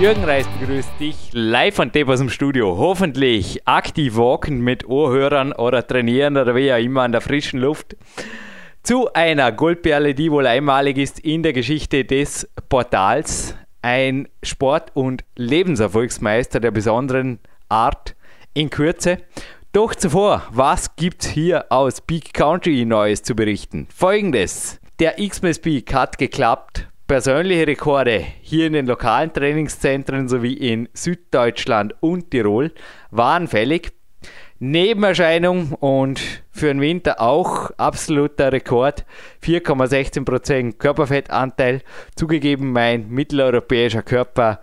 Jürgen Reis begrüßt dich live von Tape aus dem Studio. Hoffentlich aktiv walken mit Ohrhörern oder trainieren oder wie auch immer an der frischen Luft. Zu einer Goldperle, die wohl einmalig ist in der Geschichte des Portals. Ein Sport- und Lebenserfolgsmeister der besonderen Art in Kürze. Doch zuvor, was gibt's hier aus Peak Country Neues zu berichten? Folgendes. Der Xmas Peak hat geklappt persönliche Rekorde hier in den lokalen Trainingszentren sowie in Süddeutschland und Tirol waren fällig. Nebenerscheinung und für den Winter auch absoluter Rekord. 4,16% Körperfettanteil. Zugegeben, mein mitteleuropäischer Körper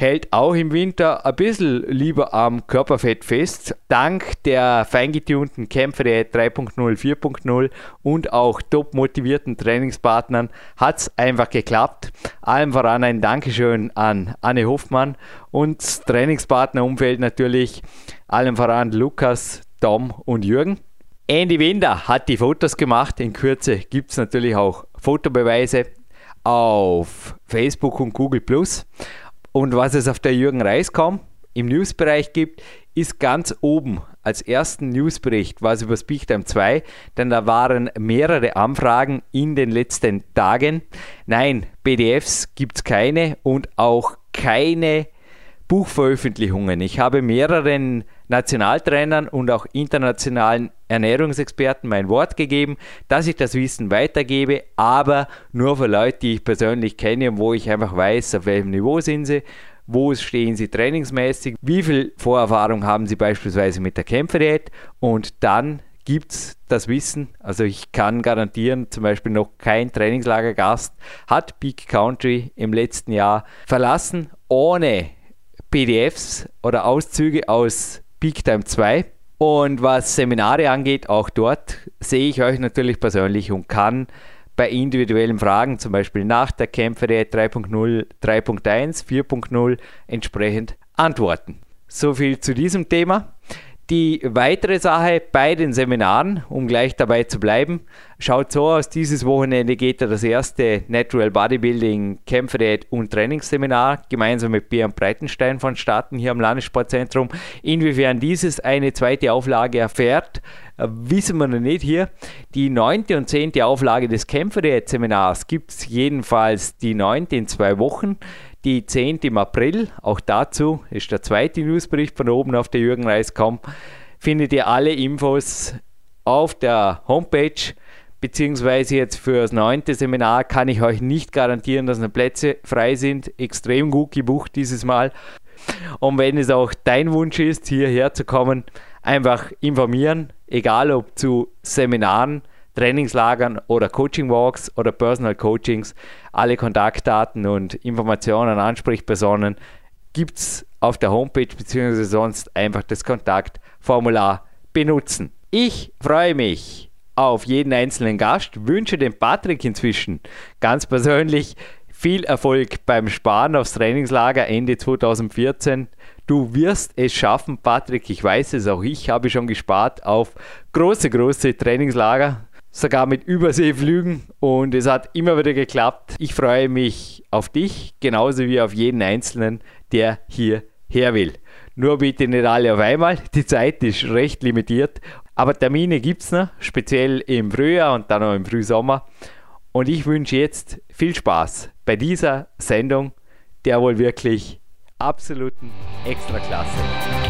hält auch im Winter ein bisschen lieber am Körperfett fest. Dank der feingetunten Kämpfe der 3.0, 4.0 und auch top motivierten Trainingspartnern hat es einfach geklappt. Allem voran ein Dankeschön an Anne Hoffmann und Trainingspartnerumfeld natürlich. Allem voran Lukas, Tom und Jürgen. Andy Winder hat die Fotos gemacht. In Kürze gibt es natürlich auch Fotobeweise auf Facebook und Google Plus. Und was es auf der Jürgen Reis.com im Newsbereich gibt, ist ganz oben als ersten Newsbericht was über Speaktime 2, denn da waren mehrere Anfragen in den letzten Tagen. Nein, PDFs gibt es keine und auch keine Buchveröffentlichungen. Ich habe mehreren Nationaltrainern und auch internationalen Ernährungsexperten mein Wort gegeben, dass ich das Wissen weitergebe, aber nur für Leute, die ich persönlich kenne und wo ich einfach weiß, auf welchem Niveau sind sie, wo stehen sie trainingsmäßig, wie viel Vorerfahrung haben sie beispielsweise mit der Kämpferdiät und dann gibt es das Wissen. Also ich kann garantieren, zum Beispiel noch kein Trainingslagergast hat Peak Country im letzten Jahr verlassen, ohne PDFs oder Auszüge aus Peak Time 2. Und was Seminare angeht, auch dort sehe ich euch natürlich persönlich und kann bei individuellen Fragen, zum Beispiel nach der Kämpferei 3.0, 3.1, 4.0, entsprechend antworten. So viel zu diesem Thema. Die weitere Sache bei den Seminaren, um gleich dabei zu bleiben, schaut so aus, dieses Wochenende geht da das erste Natural Bodybuilding Kämpferdiät und Trainingsseminar gemeinsam mit Björn Breitenstein vonstatten hier am Landessportzentrum. Inwiefern dieses eine zweite Auflage erfährt, äh, wissen wir noch nicht hier. Die neunte und zehnte Auflage des Kämpferdiät-Seminars gibt es jedenfalls die neunte in zwei Wochen die 10. im April. Auch dazu ist der zweite Newsbericht von oben auf der Jürgen Reis.com. Findet ihr alle Infos auf der Homepage, beziehungsweise jetzt für das neunte Seminar kann ich euch nicht garantieren, dass noch Plätze frei sind. Extrem gut gebucht dieses Mal. Und wenn es auch dein Wunsch ist, hierher zu kommen, einfach informieren, egal ob zu Seminaren, Trainingslagern oder Coaching Walks oder Personal Coachings. Alle Kontaktdaten und Informationen, Ansprechpersonen gibt es auf der Homepage bzw. sonst einfach das Kontaktformular benutzen. Ich freue mich auf jeden einzelnen Gast, wünsche dem Patrick inzwischen ganz persönlich viel Erfolg beim Sparen aufs Trainingslager Ende 2014. Du wirst es schaffen, Patrick. Ich weiß es, auch ich habe schon gespart auf große, große Trainingslager sogar mit Überseeflügen und es hat immer wieder geklappt. Ich freue mich auf dich, genauso wie auf jeden Einzelnen, der hierher will. Nur bitte nicht alle auf einmal, die Zeit ist recht limitiert, aber Termine gibt es noch, speziell im Frühjahr und dann auch im Frühsommer. Und ich wünsche jetzt viel Spaß bei dieser Sendung, der wohl wirklich absoluten Extraklasse.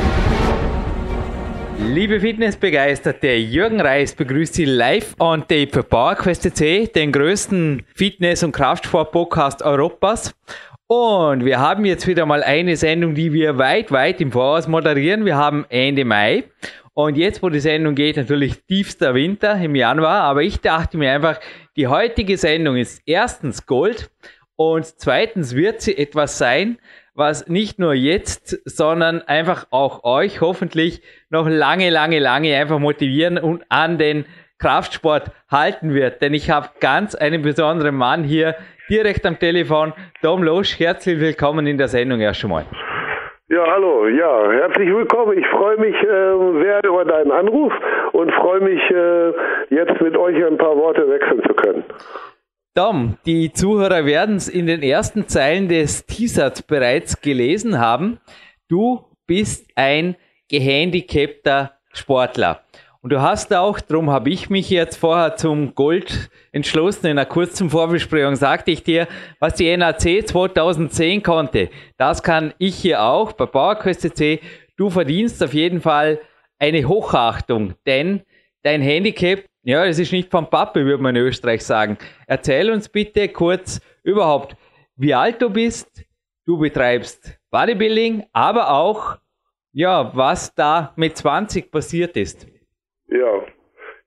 Liebe Fitnessbegeisterte, Jürgen Reis begrüßt Sie live on tape für PowerQuest CC, den größten Fitness- und Kraftsport-Podcast Europas. Und wir haben jetzt wieder mal eine Sendung, die wir weit, weit im Voraus moderieren. Wir haben Ende Mai. Und jetzt, wo die Sendung geht, natürlich tiefster Winter im Januar. Aber ich dachte mir einfach, die heutige Sendung ist erstens Gold und zweitens wird sie etwas sein, was nicht nur jetzt, sondern einfach auch euch hoffentlich noch lange, lange, lange einfach motivieren und an den Kraftsport halten wird. Denn ich habe ganz einen besonderen Mann hier direkt am Telefon. Tom Losch, herzlich willkommen in der Sendung erst einmal. Ja, hallo, ja, herzlich willkommen. Ich freue mich äh, sehr über deinen Anruf und freue mich äh, jetzt mit euch ein paar Worte wechseln zu können. Tom, die Zuhörer werden es in den ersten Zeilen des Teasers bereits gelesen haben. Du bist ein gehandicapter Sportler. Und du hast auch, darum habe ich mich jetzt vorher zum Gold entschlossen, in einer kurzen Vorbesprechung sagte ich dir, was die NAC 2010 konnte, das kann ich hier auch bei PowerQuest C. Du verdienst auf jeden Fall eine Hochachtung, denn dein Handicap, ja, das ist nicht vom Pappe, würde man in Österreich sagen. Erzähl uns bitte kurz überhaupt, wie alt du bist, du betreibst Bodybuilding, aber auch, ja, was da mit 20 passiert ist. Ja.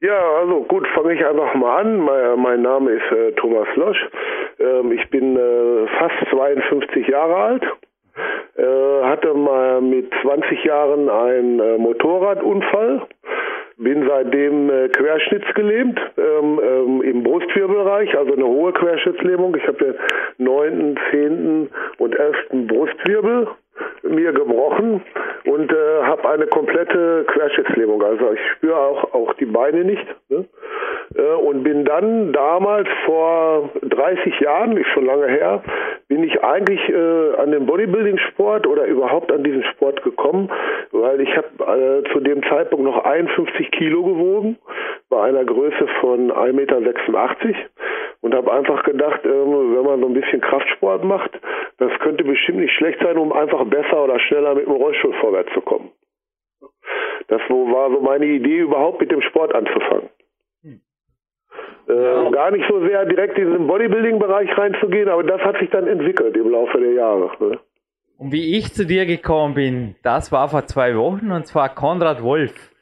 Ja, also gut, fange ich einfach mal an. Mein, mein Name ist äh, Thomas Losch. Ähm, ich bin äh, fast 52 Jahre alt. Äh, hatte mal mit 20 Jahren einen äh, Motorradunfall. Bin seitdem äh, querschnittsgelähmt ähm, ähm, im Brustwirbelbereich, also eine hohe Querschnittslähmung. Ich habe den neunten, zehnten und elften Brustwirbel mir gebrochen und äh, habe eine komplette Querschnittslähmung. Also ich spüre auch, auch die Beine nicht. Ne? Äh, und bin dann damals vor 30 Jahren, ist schon lange her, bin ich eigentlich äh, an den Bodybuilding-Sport oder überhaupt an diesen Sport gekommen, weil ich habe äh, zu dem Zeitpunkt noch 51 Kilo gewogen, bei einer Größe von 1,86 Meter und habe einfach gedacht, ähm, wenn man so ein bisschen Kraftsport macht, das könnte bestimmt nicht schlecht sein, um einfach besser oder schneller mit dem Rollstuhl vorwärts zu kommen. Das war so meine Idee, überhaupt mit dem Sport anzufangen. Hm. Äh, gar nicht so sehr direkt in den Bodybuilding-Bereich reinzugehen, aber das hat sich dann entwickelt im Laufe der Jahre. Ne? Und wie ich zu dir gekommen bin, das war vor zwei Wochen und zwar Konrad Wolf,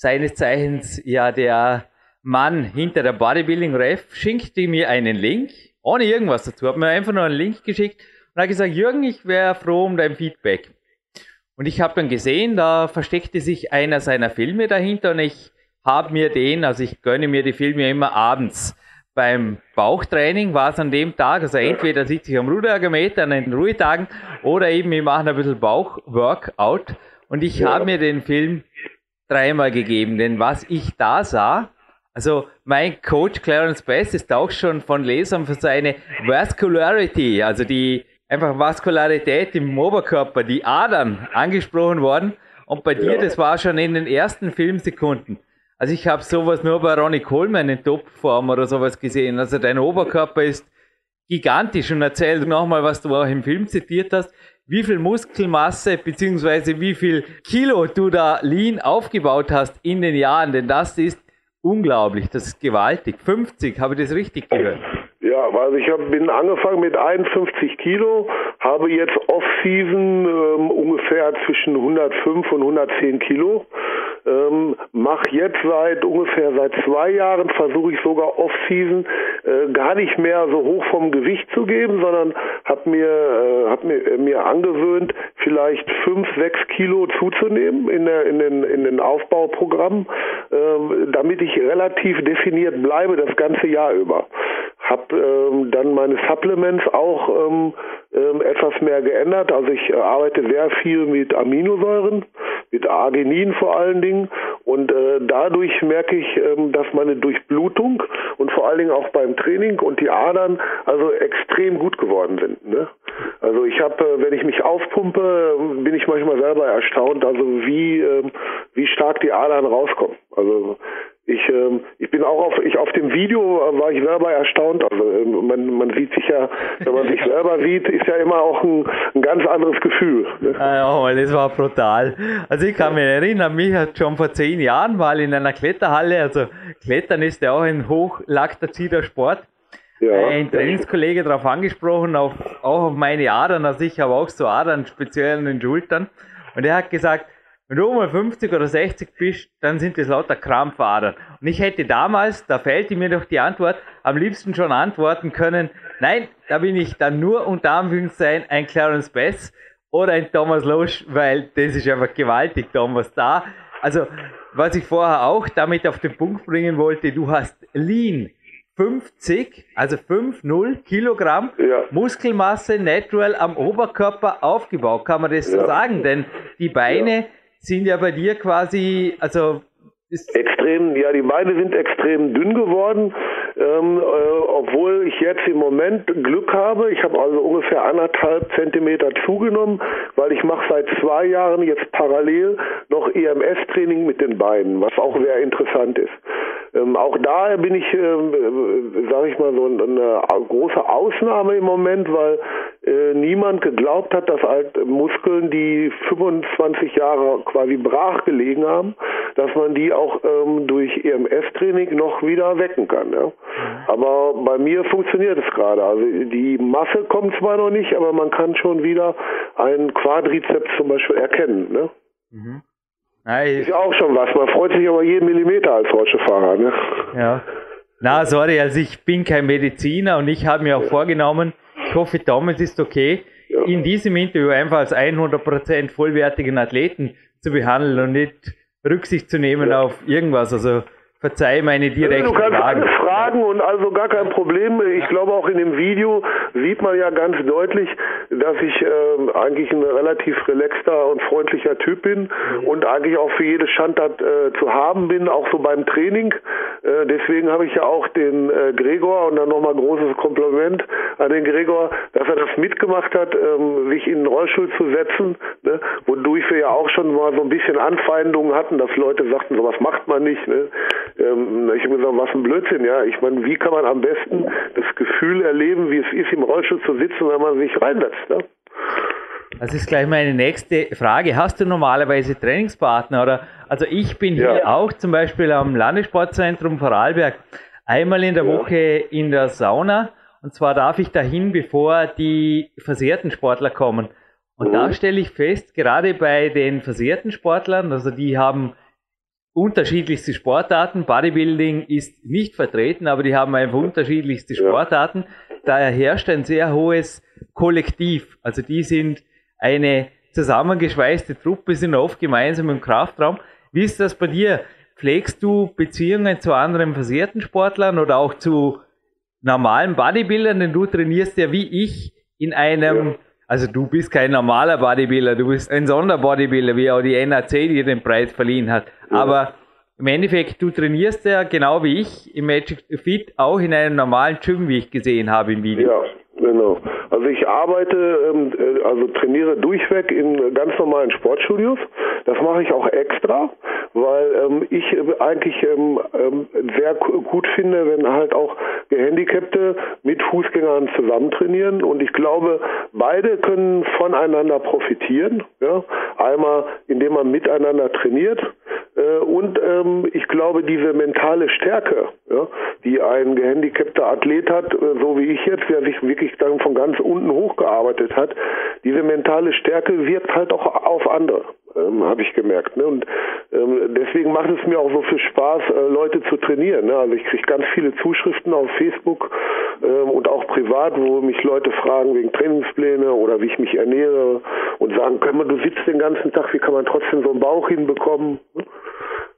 seines Zeichens ja der Mann hinter der Bodybuilding Ref schenkte mir einen Link, ohne irgendwas dazu, hat mir einfach nur einen Link geschickt und hat gesagt, Jürgen, ich wäre froh um dein Feedback. Und ich habe dann gesehen, da versteckte sich einer seiner Filme dahinter und ich habe mir den, also ich gönne mir die Filme immer abends. Beim Bauchtraining war es an dem Tag, also entweder sitze ich am Ruderergometer an den Ruhetagen oder eben wir machen ein bisschen Bauchworkout und ich habe mir den Film dreimal gegeben, denn was ich da sah, also mein Coach Clarence Best ist auch schon von Lesern für seine Vascularity, also die einfach Vaskularität im Oberkörper, die Adern angesprochen worden. Und bei dir, das war schon in den ersten Filmsekunden. Also ich habe sowas nur bei Ronnie Coleman in Topform oder sowas gesehen. Also dein Oberkörper ist gigantisch und erzähl nochmal, was du auch im Film zitiert hast, wie viel Muskelmasse beziehungsweise wie viel Kilo du da lean aufgebaut hast in den Jahren, denn das ist Unglaublich, das ist gewaltig. 50, habe ich das richtig gehört? Ja, also ich hab, bin angefangen mit 51 Kilo, habe jetzt Off-Season ähm, ungefähr zwischen 105 und 110 Kilo. Ähm, mache jetzt seit ungefähr seit zwei Jahren, versuche ich sogar Off-Season äh, gar nicht mehr so hoch vom Gewicht zu geben, sondern habe mir, äh, hab mir, äh, mir angewöhnt, vielleicht fünf, sechs Kilo zuzunehmen in, der, in, den, in den Aufbauprogrammen, äh, damit ich relativ definiert bleibe das ganze Jahr über. Hab ähm, dann meine Supplements auch ähm, ähm, etwas mehr geändert. Also ich äh, arbeite sehr viel mit Aminosäuren, mit Arginin vor allen Dingen. Und äh, dadurch merke ich, ähm, dass meine Durchblutung und vor allen Dingen auch beim Training und die Adern also extrem gut geworden sind. Ne? Also ich habe, äh, wenn ich mich aufpumpe, bin ich manchmal selber erstaunt, also wie, äh, wie stark die Adern rauskommen. Also ich, ähm, ich bin auch auf, ich auf dem Video war ich selber erstaunt. Also ähm, man, man sieht sich ja, wenn man sich selber sieht, ist ja immer auch ein, ein ganz anderes Gefühl. Ne? Ja, das war brutal. Also ich kann mich erinnern, mich hat schon vor zehn Jahren mal in einer Kletterhalle, also Klettern ist ja auch ein hochlaktazierter Sport, Ja, ein Trainingskollege darauf angesprochen, auf, auch auf meine Adern, also ich habe auch so Adern, speziell an den Schultern. Und er hat gesagt, wenn du mal 50 oder 60 bist, dann sind das lauter Krampfadern. Und ich hätte damals, da fällt mir doch die Antwort, am liebsten schon antworten können, nein, da bin ich dann nur unter Anführungszeichen ein Clarence Bass oder ein Thomas Losch, weil das ist einfach gewaltig, Thomas, da. Also, was ich vorher auch damit auf den Punkt bringen wollte, du hast Lean 50, also 5,0 Kilogramm Ja. Muskelmasse natural am Oberkörper aufgebaut, kann man das so Ja. sagen? Denn die Beine sind ja bei dir quasi, also Extrem, ja, die Beine sind extrem dünn geworden, ähm, äh, obwohl ich jetzt im Moment Glück habe. Ich habe also ungefähr anderthalb Zentimeter zugenommen, weil ich mache seit zwei Jahren jetzt parallel noch EMS-Training mit den Beinen, was auch sehr interessant ist. Ähm, auch da bin ich, ähm, äh, sage ich mal, so eine große Ausnahme im Moment, weil äh, niemand geglaubt hat, dass halt Muskeln, die 25 Jahre quasi brach gelegen haben, dass man die auch ähm, durch EMS-Training noch wieder wecken kann. Ja? Aber bei mir funktioniert es gerade. Also die Masse kommt zwar noch nicht, aber man kann schon wieder einen Quadrizeps zum Beispiel erkennen. Ne? nein, Ist ja auch schon was. Man freut sich aber jeden Millimeter als Rollstuhlfahrer. Ne? Ja. Na, sorry, also ich bin kein Mediziner und ich habe mir auch vorgenommen, ich hoffe, Thomas ist okay, Ja. in diesem Interview einfach als 100% vollwertigen Athleten zu behandeln und nicht Rücksicht zu nehmen Ja. auf irgendwas. Also verzeih meine direkten Fragen. alles fragen und also gar kein Problem. Ich glaube auch in dem Video sieht man ja ganz deutlich, dass ich ähm, eigentlich ein relativ relaxter und freundlicher Typ bin und eigentlich auch für jede Schandtat äh, zu haben bin, auch so beim Training. Äh, deswegen habe ich ja auch den äh, Gregor und dann nochmal großes Kompliment an den Gregor, dass er das mitgemacht hat, ähm, sich in den Rollstuhl zu setzen, ne? wodurch wir ja auch schon mal so ein bisschen Anfeindungen hatten, dass Leute sagten, sowas macht man nicht. Ne? Ähm, ich habe gesagt, was ein Blödsinn, ja. Ich meine, wie kann man am besten das Gefühl erleben, wie es ist, im Rollstuhl zu sitzen, wenn man sich reinsetzt, ne? Das ist gleich meine nächste Frage. Hast du normalerweise Trainingspartner? Oder also ich bin hier Ja. auch zum Beispiel am Landessportzentrum Vorarlberg einmal in der Ja. Woche in der Sauna. Und zwar darf ich dahin, bevor die versehrten Sportler kommen. Und Mhm. da stelle ich fest, gerade bei den versehrten Sportlern, also die haben unterschiedlichste Sportarten. Bodybuilding ist nicht vertreten, aber die haben einfach unterschiedlichste. Sportarten. Daher herrscht ein sehr hohes Kollektiv. Also die sind eine zusammengeschweißte Truppe, sind oft gemeinsam im Kraftraum. Wie ist das bei dir? Pflegst du Beziehungen zu anderen versehrten Sportlern oder auch zu normalen Bodybuildern? Denn du trainierst ja wie ich in einem, Ja. Also du bist kein normaler Bodybuilder, du bist ein Sonderbodybuilder, wie auch die NAC dir den Preis verliehen hat. Aber im Endeffekt, du trainierst ja genau wie ich im Magic Fit auch in einem normalen Gym, wie ich gesehen habe im Video. Ja, genau. Also ich arbeite, ähm, äh, also trainiere durchweg in ganz normalen Sportstudios. Das mache ich auch extra, weil ähm, ich äh, eigentlich ähm, sehr gut finde, wenn halt auch Gehandicapte mit Fußgängern zusammen trainieren. Und ich glaube, beide können voneinander profitieren. Ja? Einmal, indem man miteinander trainiert. Äh, und ich glaube, diese mentale Stärke, die ein gehandicapter Athlet hat, so wie ich jetzt, der sich wirklich dann von ganz unten hochgearbeitet hat, diese mentale Stärke wirkt halt auch auf andere, ähm, habe ich gemerkt. Ne? Und ähm, deswegen macht es mir auch so viel Spaß, äh, Leute zu trainieren. Ne? Also ich kriege ganz viele Zuschriften auf Facebook ähm, und auch privat, wo mich Leute fragen wegen Trainingspläne oder wie ich mich ernähre und sagen, können wir, du sitzt den ganzen Tag, wie kann man trotzdem so einen Bauch hinbekommen?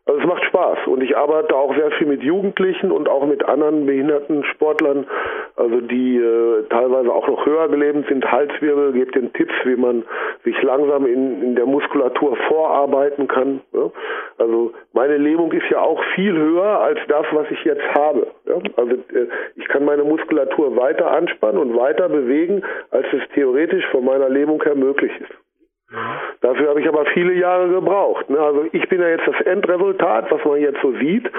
Also es macht Spaß und ich arbeite auch sehr viel mit Jugendlichen und auch mit anderen behinderten Sportlern, also die äh, teilweise auch noch höher gelebt sind, Halswirbel, gebe den Tipps, wie man sich langsam in, in der Muskulatur vorarbeiten kann. Ja? Also meine Lähmung ist ja auch viel höher als das, was ich jetzt habe. Ja? Also äh, ich kann meine Muskulatur weiter anspannen und weiter bewegen, als es theoretisch von meiner Lähmung her möglich ist. Dafür habe ich aber viele Jahre gebraucht. Ne? Also ich bin ja jetzt das Endresultat, was man jetzt so sieht.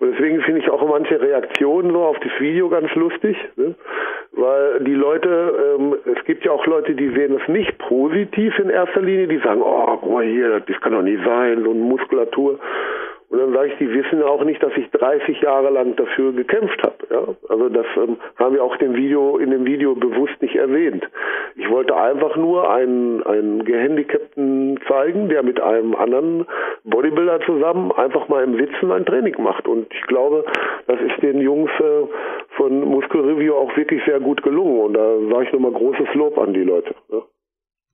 Und deswegen finde ich auch manche Reaktionen so auf das Video ganz lustig. Ne? Weil die Leute, ähm, es gibt ja auch Leute, die sehen es nicht positiv in erster Linie, die sagen, oh, guck mal hier, das kann doch nicht sein, so eine Muskulatur. Und dann sage ich, die wissen auch nicht, dass ich 30 Jahre lang dafür gekämpft habe. Ja? Also das ähm, haben wir auch dem Video, in dem Video bewusst nicht erwähnt. Ich wollte einfach nur einen, einen Gehandicapten zeigen, der mit einem anderen Bodybuilder zusammen einfach mal im Sitzen ein Training macht. Und ich glaube, das ist den Jungs äh, von Muscle Review auch wirklich sehr gut gelungen. Und da sage ich nochmal großes Lob an die Leute. Ja?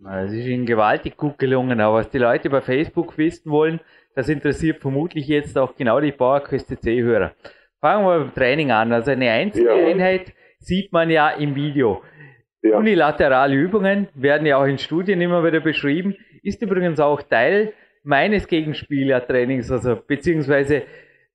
Es ist ihnen gewaltig gut gelungen, aber was die Leute bei Facebook wissen wollen, das interessiert vermutlich jetzt auch genau die Bauerköste C-Hörer. Fangen wir beim Training an. Also eine einzige ja. Einheit sieht man ja im Video. Ja. Unilaterale Übungen werden ja auch in Studien immer wieder beschrieben. Ist übrigens auch Teil meines Gegenspielertrainings, also beziehungsweise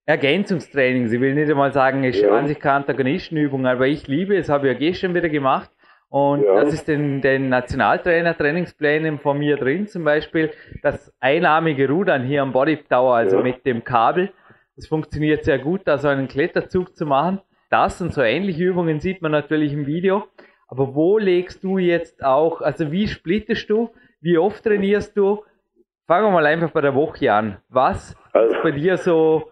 Ergänzungstrainings. Ich will nicht einmal sagen, es ja. an sich keine Antagonistenübung, aber ich liebe es, habe ich ja gestern wieder gemacht. Und ja. das ist in den Nationaltrainer-Trainingsplänen von mir drin, zum Beispiel das einarmige Rudern hier am Body Tower, also ja. mit dem Kabel. Das funktioniert sehr gut, da so einen Kletterzug zu machen. Das und so ähnliche Übungen sieht man natürlich im Video. Aber wo legst du jetzt auch, also wie splittest du, wie oft trainierst du? Fangen wir mal einfach bei der Woche an. Was also. ist bei dir so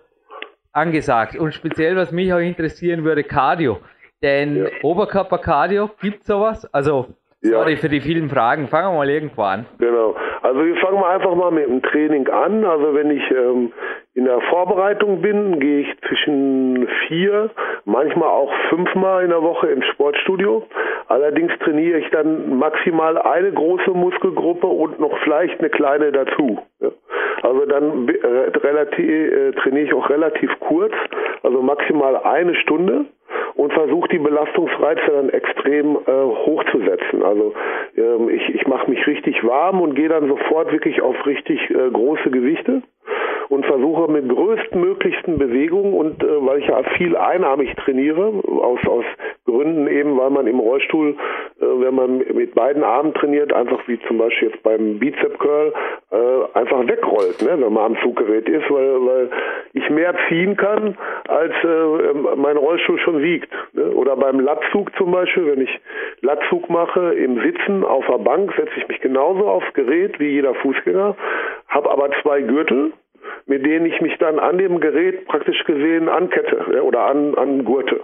angesagt? Und speziell, was mich auch interessieren würde, Cardio. Denn ja. Oberkörpercardio, gibt sowas? Also, sorry ja. für die vielen Fragen. Fangen wir mal irgendwo an. Genau. Also wir fangen mal einfach mal mit dem Training an. Also wenn ich ähm, in der Vorbereitung bin, gehe ich zwischen vier, manchmal auch fünfmal in der Woche ins Sportstudio. Allerdings trainiere ich dann maximal eine große Muskelgruppe und noch vielleicht eine kleine dazu. Also dann relativ, äh, trainiere ich auch relativ kurz, also maximal eine Stunde und versuche die Belastungsreize dann extrem äh, hochzusetzen. Also ähm, ich, ich mache mich richtig warm und gehe dann sofort wirklich auf richtig äh, große Gewichte und versuche mit größtmöglichsten Bewegungen und äh, weil ich ja viel einarmig trainiere, aus, aus Gründen eben, weil man im Rollstuhl, äh, wenn man mit beiden Armen trainiert, einfach wie zum Beispiel jetzt beim Bizep Curl, äh, einfach wegrollt, ne, wenn man am Zuggerät ist, weil, weil ich mehr ziehen kann, als äh, mein Rollstuhl schon wiegt. Ne? Oder beim Latzug zum Beispiel, wenn ich Latzug mache im Sitzen auf der Bank, setze ich mich genauso aufs Gerät wie jeder Fußgänger, habe aber zwei Gürtel, mit denen ich mich dann an dem Gerät praktisch gesehen ankette oder an, an Gurte.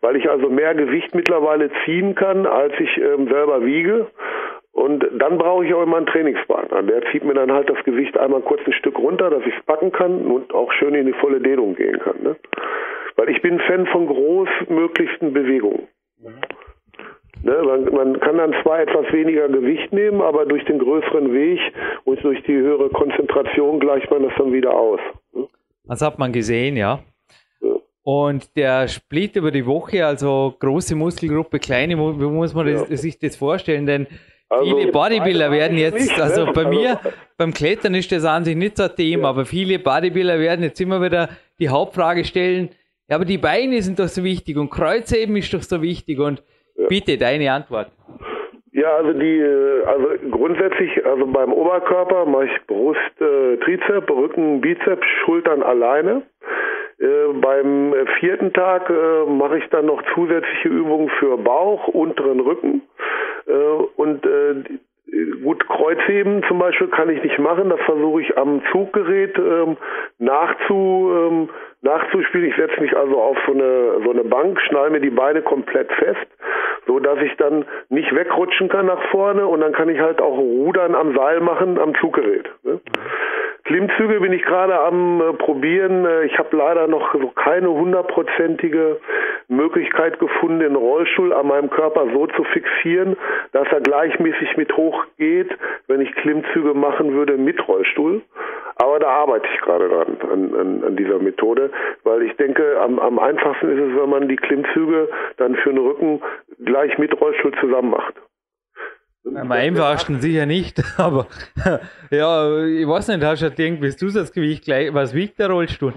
Weil ich also mehr Gewicht mittlerweile ziehen kann, als ich ähm, selber wiege. Und dann brauche ich auch immer einen Trainingspartner. Der zieht mir dann halt das Gewicht einmal kurz ein Stück runter, dass ich es packen kann und auch schön in die volle Dehnung gehen kann. Ne? Weil ich bin Fan von großmöglichsten Bewegungen. Mhm. Ne, man, man, kann dann zwar etwas weniger Gewicht nehmen, aber durch den größeren Weg und durch die höhere Konzentration gleicht man das dann wieder aus. Das hat man gesehen, ja. ja. Und der Split über die Woche, also große Muskelgruppe, kleine, wie muss man das, sich das vorstellen? Denn also, viele Bodybuilder werden jetzt, nicht, also ne? bei mir, also, beim Klettern ist das an sich nicht so ein Thema, ja. aber viele Bodybuilder werden jetzt immer wieder die Hauptfrage stellen, ja, aber die Beine sind doch so wichtig und Kreuzheben ist doch so wichtig und Bitte, deine Antwort. Ja, also die, äh, also grundsätzlich, also beim Oberkörper mache ich Brust, äh, Trizep, Rücken, Bizeps, Schultern alleine. Äh, beim vierten Tag äh, mache ich dann noch zusätzliche Übungen für Bauch, unteren Rücken äh, und äh, gut Kreuzheben zum Beispiel kann ich nicht machen. Das versuche ich am Zuggerät ähm, nachzu ähm, nachzuspielen. Ich setze mich also auf so eine, so eine Bank, schnall mir die Beine komplett fest, so dass ich dann nicht wegrutschen kann nach vorne und dann kann ich halt auch Rudern am Seil machen am Zuggerät. Ne? Klimmzüge bin ich gerade am äh, probieren. Äh, ich habe leider noch so keine hundertprozentige Möglichkeit gefunden, den Rollstuhl an meinem Körper so zu fixieren, dass er gleichmäßig mit hoch geht, wenn ich Klimmzüge machen würde mit Rollstuhl. Aber da arbeite ich gerade dran, an, an, an dieser Methode, weil ich denke, am, am einfachsten ist es, wenn man die Klimmzüge dann für den Rücken gleich mit Rollstuhl zusammen macht. Am einfachsten sicher nicht, aber ja, ich weiß nicht, hast du irgendwie das Zusatzgewicht gleich, was wiegt der Rollstuhl?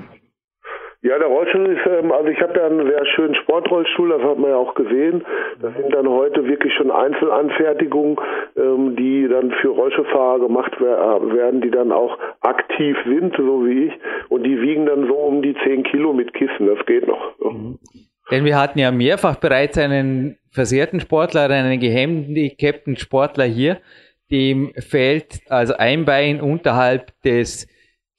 Ja, der Rollstuhl ist, ähm, also ich habe ja einen sehr schönen Sportrollstuhl, das hat man ja auch gesehen. Das sind dann heute wirklich schon Einzelanfertigungen, ähm, die dann für Rollstuhlfahrer gemacht wer- werden, die dann auch aktiv sind, so wie ich. Und die wiegen dann so um die 10 Kilo mit Kissen, das geht noch. Ja. Denn wir hatten ja mehrfach bereits einen versehrten Sportler, einen gehandicapten Sportler hier, dem fällt also ein Bein unterhalb des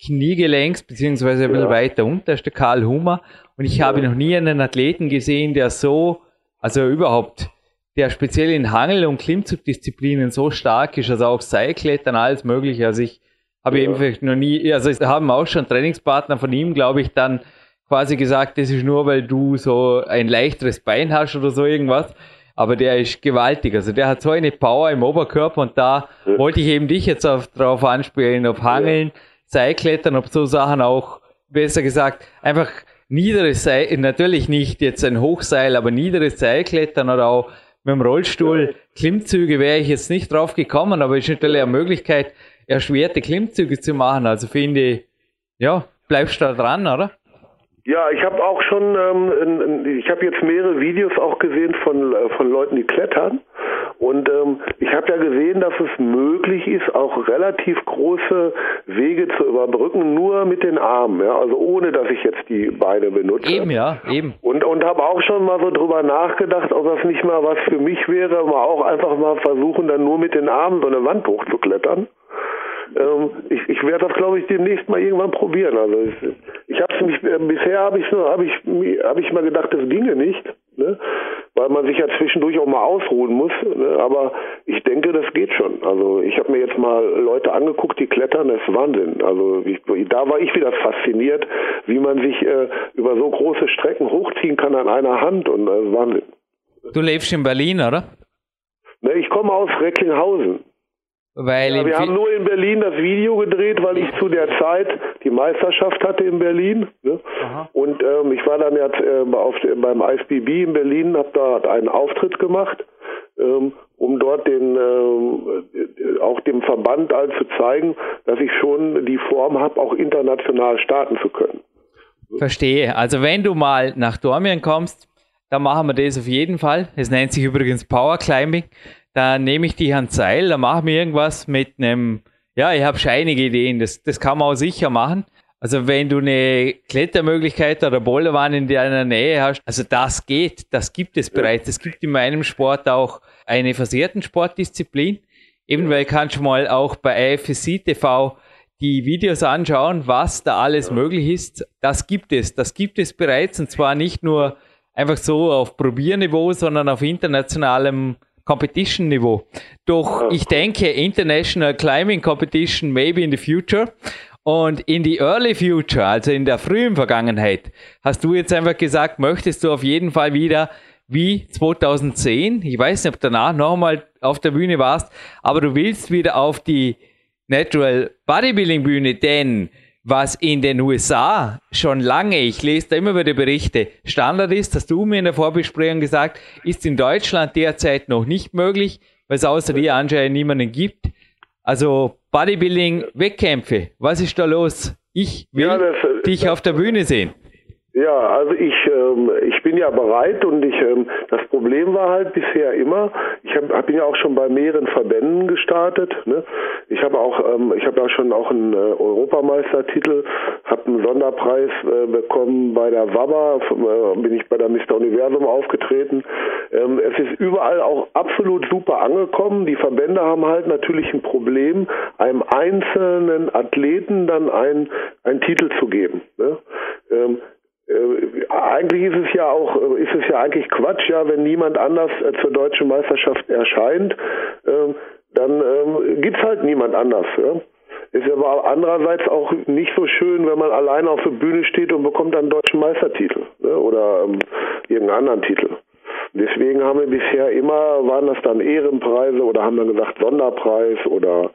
Kniegelenks, beziehungsweise ein bisschen Ja. weiter unten, das ist der Karl Hummer. Und ich habe noch nie einen Athleten gesehen, der so, also überhaupt, der speziell in Hangel- und Klimmzugdisziplinen so stark ist, also auch Seilklettern, alles mögliche. Also ich habe Ja. eben vielleicht noch nie, also es haben auch schon Trainingspartner von ihm, glaube ich, dann quasi gesagt, das ist nur, weil du so ein leichteres Bein hast oder so irgendwas. Aber der ist gewaltig. Also der hat so eine Power im Oberkörper und da Ja. wollte ich eben dich jetzt auf, drauf anspielen, ob Hangeln, Seilklettern, ob so Sachen auch, besser gesagt, einfach niederes Seil, natürlich nicht jetzt ein Hochseil, aber niederes Seilklettern oder auch mit dem Rollstuhl, Klimmzüge wäre ich jetzt nicht drauf gekommen, aber es ist natürlich eine Möglichkeit, erschwerte Klimmzüge zu machen. Also finde ich, ja, bleibst du da dran, oder? Ja, ich habe auch schon, ähm, ich habe jetzt mehrere Videos auch gesehen von, äh, von Leuten, die klettern. Und ähm, ich habe ja gesehen, dass es möglich ist, auch relativ große Wege zu überbrücken, nur mit den Armen, ja, also ohne dass ich jetzt die Beine benutze. Eben, ja, eben. Und, und habe auch schon mal so drüber nachgedacht, ob das nicht mal was für mich wäre, mal auch einfach mal versuchen, dann nur mit den Armen so eine Wand hochzuklettern. Ähm, ich ich werde das, glaube ich, demnächst mal irgendwann probieren. Also ich, ich habe mich äh, bisher habe ich nur habe ich habe ich mal gedacht, das ginge nicht, ne? weil man sich ja zwischendurch auch mal ausruhen muss. Ne? Aber ich denke, das geht schon. Also ich habe mir jetzt mal Leute angeguckt, die klettern, das ist Wahnsinn. Also ich, da war ich wieder fasziniert, wie man sich äh, über so große Strecken hochziehen kann an einer Hand und das ist Wahnsinn. Du lebst in Berlin, oder? Ne, ich komme aus Recklinghausen. Weil Ja, wir haben nur in Berlin das Video gedreht, weil ich zu der Zeit die Meisterschaft hatte in Berlin. Ne? Und ähm, ich war dann jetzt äh, auf, beim IFBB in Berlin, habe da einen Auftritt gemacht, ähm, um dort den ähm, äh, auch dem Verband all zu zeigen, dass ich schon die Form habe, auch international starten zu können. Verstehe. Also wenn du mal nach Dormien kommst, dann machen wir das auf jeden Fall. Es nennt sich übrigens Power Climbing. Da nehme ich dich ans Seil, da machen wir irgendwas mit einem, ja, ich habe schon einige Ideen, das, das kann man auch sicher machen. Also wenn du eine Klettermöglichkeit oder Boulderwand in deiner Nähe hast, also das geht, das gibt es bereits. Es gibt in meinem Sport auch eine versehrten Sportdisziplin. Ebenfalls kannst du mal auch bei IFSC TV die Videos anschauen, was da alles möglich ist. Das gibt es, das gibt es bereits und zwar nicht nur einfach so auf Probierniveau, sondern auf internationalem Competition-Niveau. Doch ich denke, International Climbing Competition maybe in the future. Und in die Early Future, also in der frühen Vergangenheit, hast du jetzt einfach gesagt, möchtest du auf jeden Fall wieder wie 2010, ich weiß nicht, ob danach nochmal auf der Bühne warst, aber du willst wieder auf die Natural Bodybuilding Bühne, denn was in den USA schon lange, ich lese da immer wieder Berichte, Standard ist, hast du mir in der Vorbesprechung gesagt, ist in Deutschland derzeit noch nicht möglich, weil es außer dir anscheinend niemanden gibt. Also Bodybuilding, Wettkämpfe, was ist da los? Ich will Ja, das, äh, dich auf der Bühne sehen. Ja, also ich, ähm, ich bin ja bereit und ich, ähm, das Problem war halt bisher immer, ich hab, hab ja auch schon bei mehreren Verbänden gestartet. Ne? Ich habe auch, ähm, ich habe ja schon auch einen äh, Europameistertitel, habe einen Sonderpreis äh, bekommen bei der WABA, äh, bin ich bei der Mr. Universum aufgetreten. Ähm, es ist überall auch absolut super angekommen. Die Verbände haben halt natürlich ein Problem, einem einzelnen Athleten dann einen, einen Titel zu geben. Ne? Ähm, äh, eigentlich ist es ja auch, äh, ist es ja eigentlich Quatsch, ja, wenn niemand anders äh, zur deutschen Meisterschaft erscheint, ähm, dann ähm, gibt's halt niemand anders. Ja? Ist aber andererseits auch nicht so schön, wenn man alleine auf der Bühne steht und bekommt einen deutschen Meistertitel ne? oder ähm, irgendeinen anderen Titel. Deswegen haben wir bisher immer, waren das dann Ehrenpreise oder haben dann gesagt Sonderpreis oder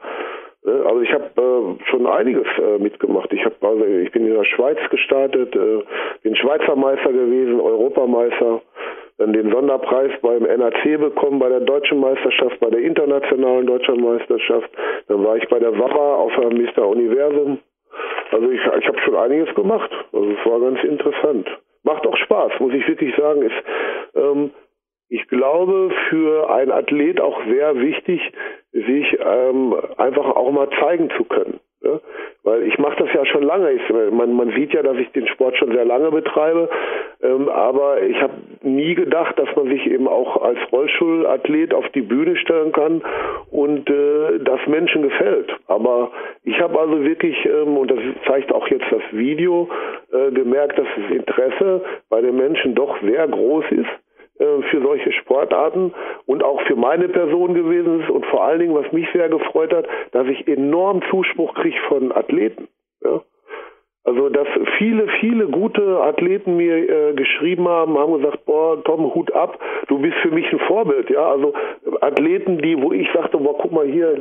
Also ich habe äh, schon einiges äh, mitgemacht. Ich habe also ich bin in der Schweiz gestartet, äh, bin Schweizer Meister gewesen, Europameister, dann den Sonderpreis beim NAC bekommen bei der deutschen Meisterschaft, bei der internationalen deutschen Meisterschaft. Dann war ich bei der WABA auf der Mr. Universum Also ich, ich habe schon einiges gemacht. Also es war ganz interessant. Macht auch Spaß, muss ich wirklich sagen. Ist, ähm, ich glaube, für einen Athlet auch sehr wichtig, sich ähm, einfach auch mal zeigen zu können. Ne? Weil ich mache das ja schon lange. Ich, man, man sieht ja, dass ich den Sport schon sehr lange betreibe. Ähm, aber ich habe nie gedacht, dass man sich eben auch als Rollstuhlathlet auf die Bühne stellen kann und äh, das Menschen gefällt. Aber ich habe also wirklich, ähm, und das zeigt auch jetzt das Video, äh, gemerkt, dass das Interesse bei den Menschen doch sehr groß ist für solche Sportarten und auch für meine Person gewesen ist und vor allen Dingen, was mich sehr gefreut hat, dass ich enorm Zuspruch kriege von Athleten. Ja? Also dass viele, viele gute Athleten mir äh, geschrieben haben, haben gesagt, boah, Tom, Hut ab, du bist für mich ein Vorbild, ja. Also Athleten, die, wo ich sagte, boah, guck mal hier,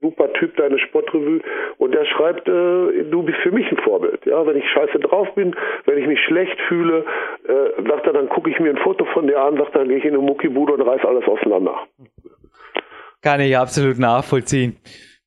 super Typ, deine Sportrevue. Und der schreibt, äh, du bist für mich ein Vorbild. Ja, wenn ich scheiße drauf bin, wenn ich mich schlecht fühle, äh, sagt er, dann gucke ich mir ein Foto von dir an, sagt er, dann gehe ich in eine Muckibude und reiß alles auseinander. Kann ich absolut nachvollziehen.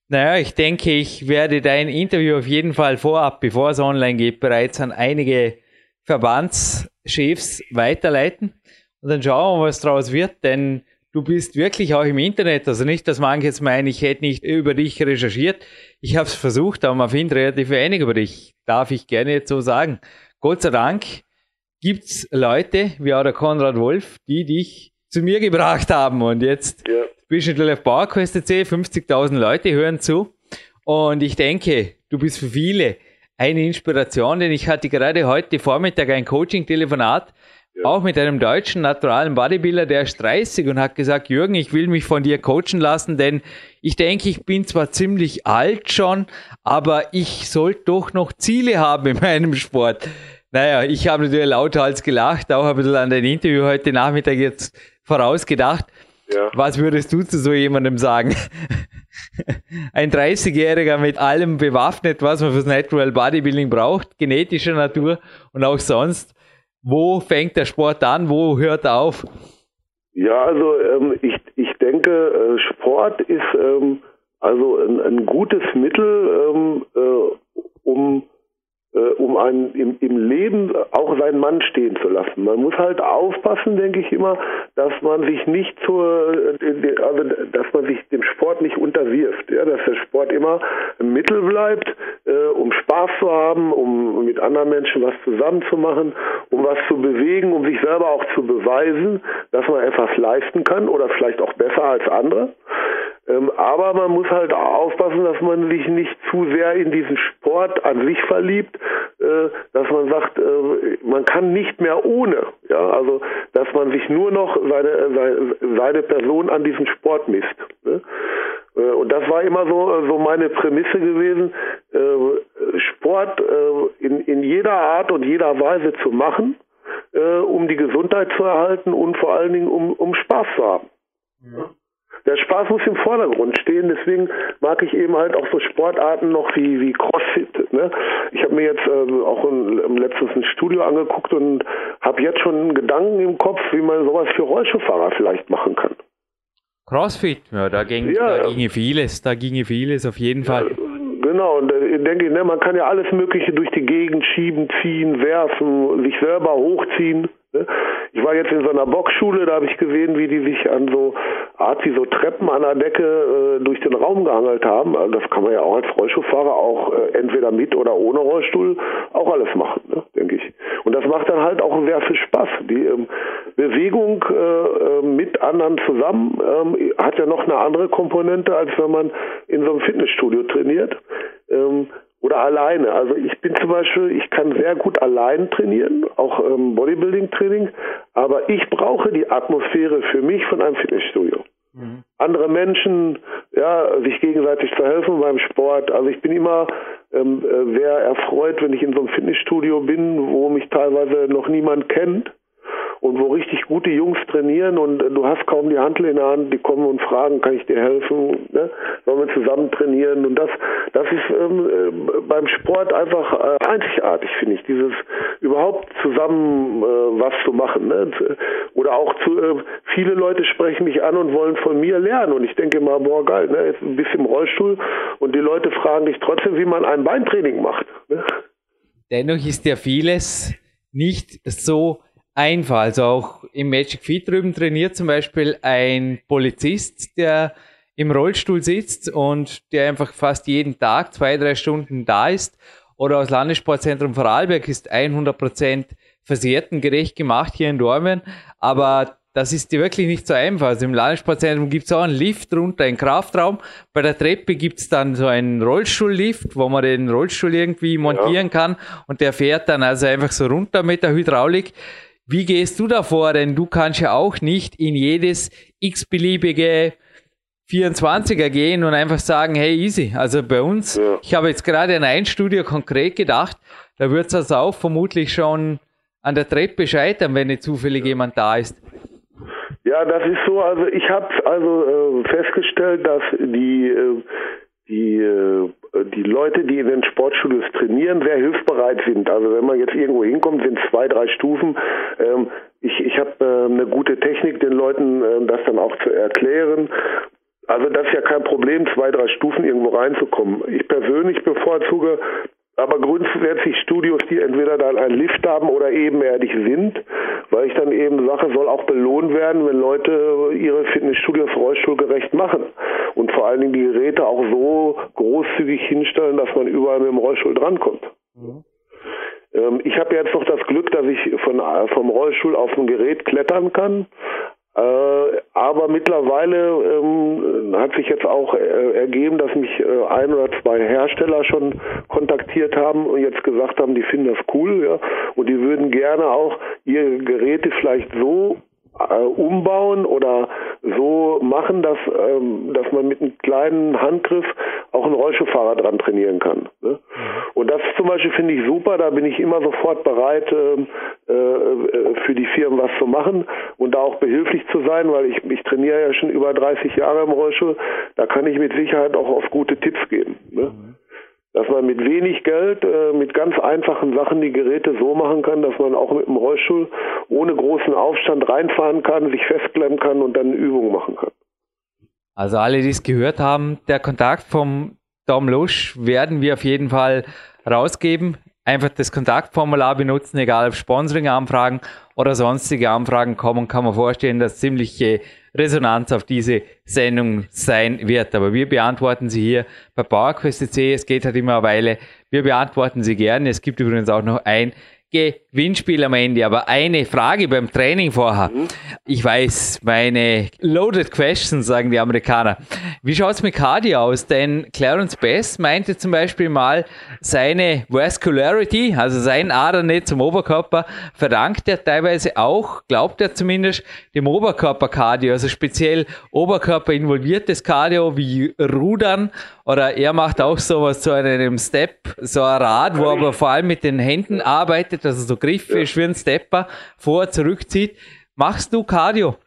Naja, ich denke, ich werde dein Interview auf jeden Fall vorab, bevor es online geht, bereits an einige Verbandschefs weiterleiten. Und dann schauen wir, was daraus wird, denn du bist wirklich auch im Internet. Also nicht, dass manche jetzt meinen, ich hätte nicht über dich recherchiert. Ich habe es versucht, aber man findet relativ wenig über dich. Darf ich gerne jetzt so sagen. Gott sei Dank gibt es Leute, wie auch der Konrad Wolf, die dich zu mir gebracht haben. Und jetzt ja. bist du natürlich auf PowerQuest 50.000 Leute hören zu. Und ich denke, du bist für viele eine Inspiration, denn ich hatte gerade heute Vormittag ein Coaching-Telefonat auch mit einem deutschen naturalen Bodybuilder, der ist 30 und hat gesagt, Jürgen, ich will mich von dir coachen lassen, denn ich denke, ich bin zwar ziemlich alt schon, aber ich sollte doch noch Ziele haben in meinem Sport. Naja, ich habe natürlich lauthals gelacht, auch ein bisschen an dein Interview heute Nachmittag jetzt vorausgedacht. Ja. Was würdest du zu so jemandem sagen? Ein 30-Jähriger mit allem bewaffnet, was man fürs Natural Bodybuilding braucht, genetischer Natur und auch sonst wo fängt der Sport an, wo hört er auf? Ja, also ähm, ich, ich denke, äh, Sport ist ähm, also ein, ein, gutes Mittel, ähm, äh, um um einen im, im Leben auch seinen Mann stehen zu lassen. Man muss halt aufpassen, denke ich immer, dass man sich nicht zur, äh, also dass man sich dem Sport nicht unterwirft, ja, dass der Sport immer ein Mittel bleibt, äh, um Spaß zu haben, um mit anderen Menschen was zusammen zu machen, um was zu bewegen, um sich selber auch zu beweisen, dass man etwas leisten kann oder vielleicht auch besser als andere. Ähm, aber man muss halt aufpassen, dass man sich nicht zu sehr in diesen Sport an sich verliebt, äh, dass man sagt, äh, man kann nicht mehr ohne. Ja, also dass man sich nur noch seine, seine, Person an diesen Sport misst. Ne? Äh, und das war immer so, so meine Prämisse gewesen, Sport in, in jeder Art und jeder Weise zu machen, um die Gesundheit zu erhalten und vor allen Dingen um, um Spaß zu haben. Ja der Spaß muss im Vordergrund stehen. Deswegen mag ich eben halt auch so Sportarten noch wie, wie CrossFit. Ne? Ich habe mir jetzt äh, auch ein, letztens ein Studio angeguckt und habe jetzt schon einen Gedanken im Kopf, wie man sowas für Rollstuhlfahrer vielleicht machen kann. CrossFit, ja, da, ging, ja, da ginge vieles, da ginge vieles auf jeden Fall. Ja, genau, und äh, ich denke, ne, man kann ja alles Mögliche durch die Gegend schieben, ziehen, werfen, sich selber hochziehen. Ne? Ich war jetzt in so einer Boxschule, da habe ich gesehen, wie die sich an so Art wie so Treppen an der Decke äh, durch den Raum gehangelt haben. Also das kann man ja auch als Rollstuhlfahrer auch äh, entweder mit oder ohne Rollstuhl auch alles machen, ne, denke ich. Und das macht dann halt auch sehr viel Spaß. Die ähm, Bewegung äh, äh mit anderen zusammen ähm, hat ja noch eine andere Komponente, als wenn man in so einem Fitnessstudio trainiert. Ähm, oder alleine. Also ich bin zum Beispiel, ich kann sehr gut allein trainieren, auch ähm, Bodybuilding-Training, aber ich brauche die Atmosphäre für mich von einem Fitnessstudio. Mhm. Andere Menschen, ja, sich gegenseitig zu helfen beim Sport. Also ich bin immer ähm, äh, sehr erfreut, wenn ich in so einem Fitnessstudio bin, wo mich teilweise noch niemand kennt und wo richtig gute Jungs trainieren und du hast kaum die Handel in der Hand, die kommen und fragen, kann ich dir helfen, ne? sollen wir zusammen trainieren und das, das ist ähm, äh, beim Sport einfach äh, einzigartig, finde ich, dieses überhaupt zusammen äh, was zu machen. Ne? Oder auch zu, äh, viele Leute sprechen mich an und wollen von mir lernen und ich denke mal, boah geil, ne? jetzt ein bisschen im Rollstuhl und die Leute fragen dich trotzdem, wie man ein Beintraining macht. Ne? Dennoch ist ja vieles nicht so einfach. Also auch im Magic Feet drüben trainiert zum Beispiel ein Polizist, der im Rollstuhl sitzt und der einfach fast jeden Tag zwei, drei Stunden da ist. Oder aus Landessportzentrum Vorarlberg ist 100% versehrtengerecht gemacht hier in Dormen. Aber das ist wirklich nicht so einfach. Also im Landessportzentrum gibt es auch einen Lift runter, einen Kraftraum. Bei der Treppe gibt es dann so einen Rollstuhllift, wo man den Rollstuhl irgendwie montieren ja. kann und der fährt dann also einfach so runter mit der Hydraulik. Wie gehst du da vor? Denn du kannst ja auch nicht in jedes x-beliebige 24er gehen und einfach sagen, hey, easy. Also bei uns, ja. ich habe jetzt gerade an ein Studio konkret gedacht, da wird es also auch vermutlich schon an der Treppe scheitern, wenn nicht zufällig jemand da ist. Ja, das ist so. Also ich habe also äh, festgestellt, dass die äh, die äh, die Leute, die in den Sportstudios trainieren, sehr hilfsbereit sind. Also wenn man jetzt irgendwo hinkommt, sind zwei, drei Stufen. Ähm, ich ich habe äh, eine gute Technik, den Leuten äh, das dann auch zu erklären. Also das ist ja kein Problem, zwei, drei Stufen irgendwo reinzukommen. Ich persönlich bevorzuge aber grundsätzlich Studios, die entweder dann einen Lift haben oder ebenerdig sind, weil ich dann eben sage, soll auch belohnt werden, wenn Leute ihre Fitnessstudios rollstuhlgerecht machen und vor allen Dingen die Geräte auch so großzügig hinstellen, dass man überall mit dem Rollstuhl drankommt. Mhm. Ähm, ich habe jetzt noch das Glück, dass ich von, vom Rollstuhl auf ein Gerät klettern kann. Äh, aber mittlerweile ähm, hat sich jetzt auch äh, ergeben, dass mich äh, ein oder zwei Hersteller schon kontaktiert haben und jetzt gesagt haben, die finden das cool, ja, und die würden gerne auch ihre Geräte vielleicht so äh, umbauen oder so machen, dass, ähm, dass man mit einem kleinen Handgriff auch einen Rollstuhlfahrer dran trainieren kann. Ne? Und das zum Beispiel finde ich super, da bin ich immer sofort bereit, ähm, äh, äh, für die Firmen was zu machen und da auch behilflich zu sein, weil ich, ich trainiere ja schon über 30 Jahre im Rollstuhl, da kann ich mit Sicherheit auch auf gute Tipps geben. Ne? Mhm dass man mit wenig Geld, äh, mit ganz einfachen Sachen die Geräte so machen kann, dass man auch mit dem Rollstuhl ohne großen Aufstand reinfahren kann, sich festklemmen kann und dann Übungen machen kann. Also alle, die es gehört haben, der Kontakt vom Dom Lusch werden wir auf jeden Fall rausgeben. Einfach das Kontaktformular benutzen, egal ob Sponsoring-Anfragen oder sonstige Anfragen kommen, kann man vorstellen, dass ziemliche Resonanz auf diese Sendung sein wird. Aber wir beantworten sie hier bei PowerQuest.c. Es geht halt immer eine Weile. Wir beantworten sie gerne. Es gibt übrigens auch noch ein Gewinnspiel am Ende. Aber eine Frage beim Training vorher. Mhm. Ich weiß, meine loaded questions, sagen die Amerikaner. Wie schaut es mit Cardio aus? Denn Clarence Best meinte zum Beispiel mal, seine Vascularity, also sein Adernetz zum Oberkörper, verdankt er teilweise auch, glaubt er zumindest, dem Oberkörper-Cardio, also speziell Oberkörper involviertes Cardio wie Rudern oder er macht auch sowas zu einem Step, so ein Rad, wo er aber vor allem mit den Händen arbeitet, also so Griffe, ja. wie ein Stepper, vor, zurückzieht. Machst du Cardio?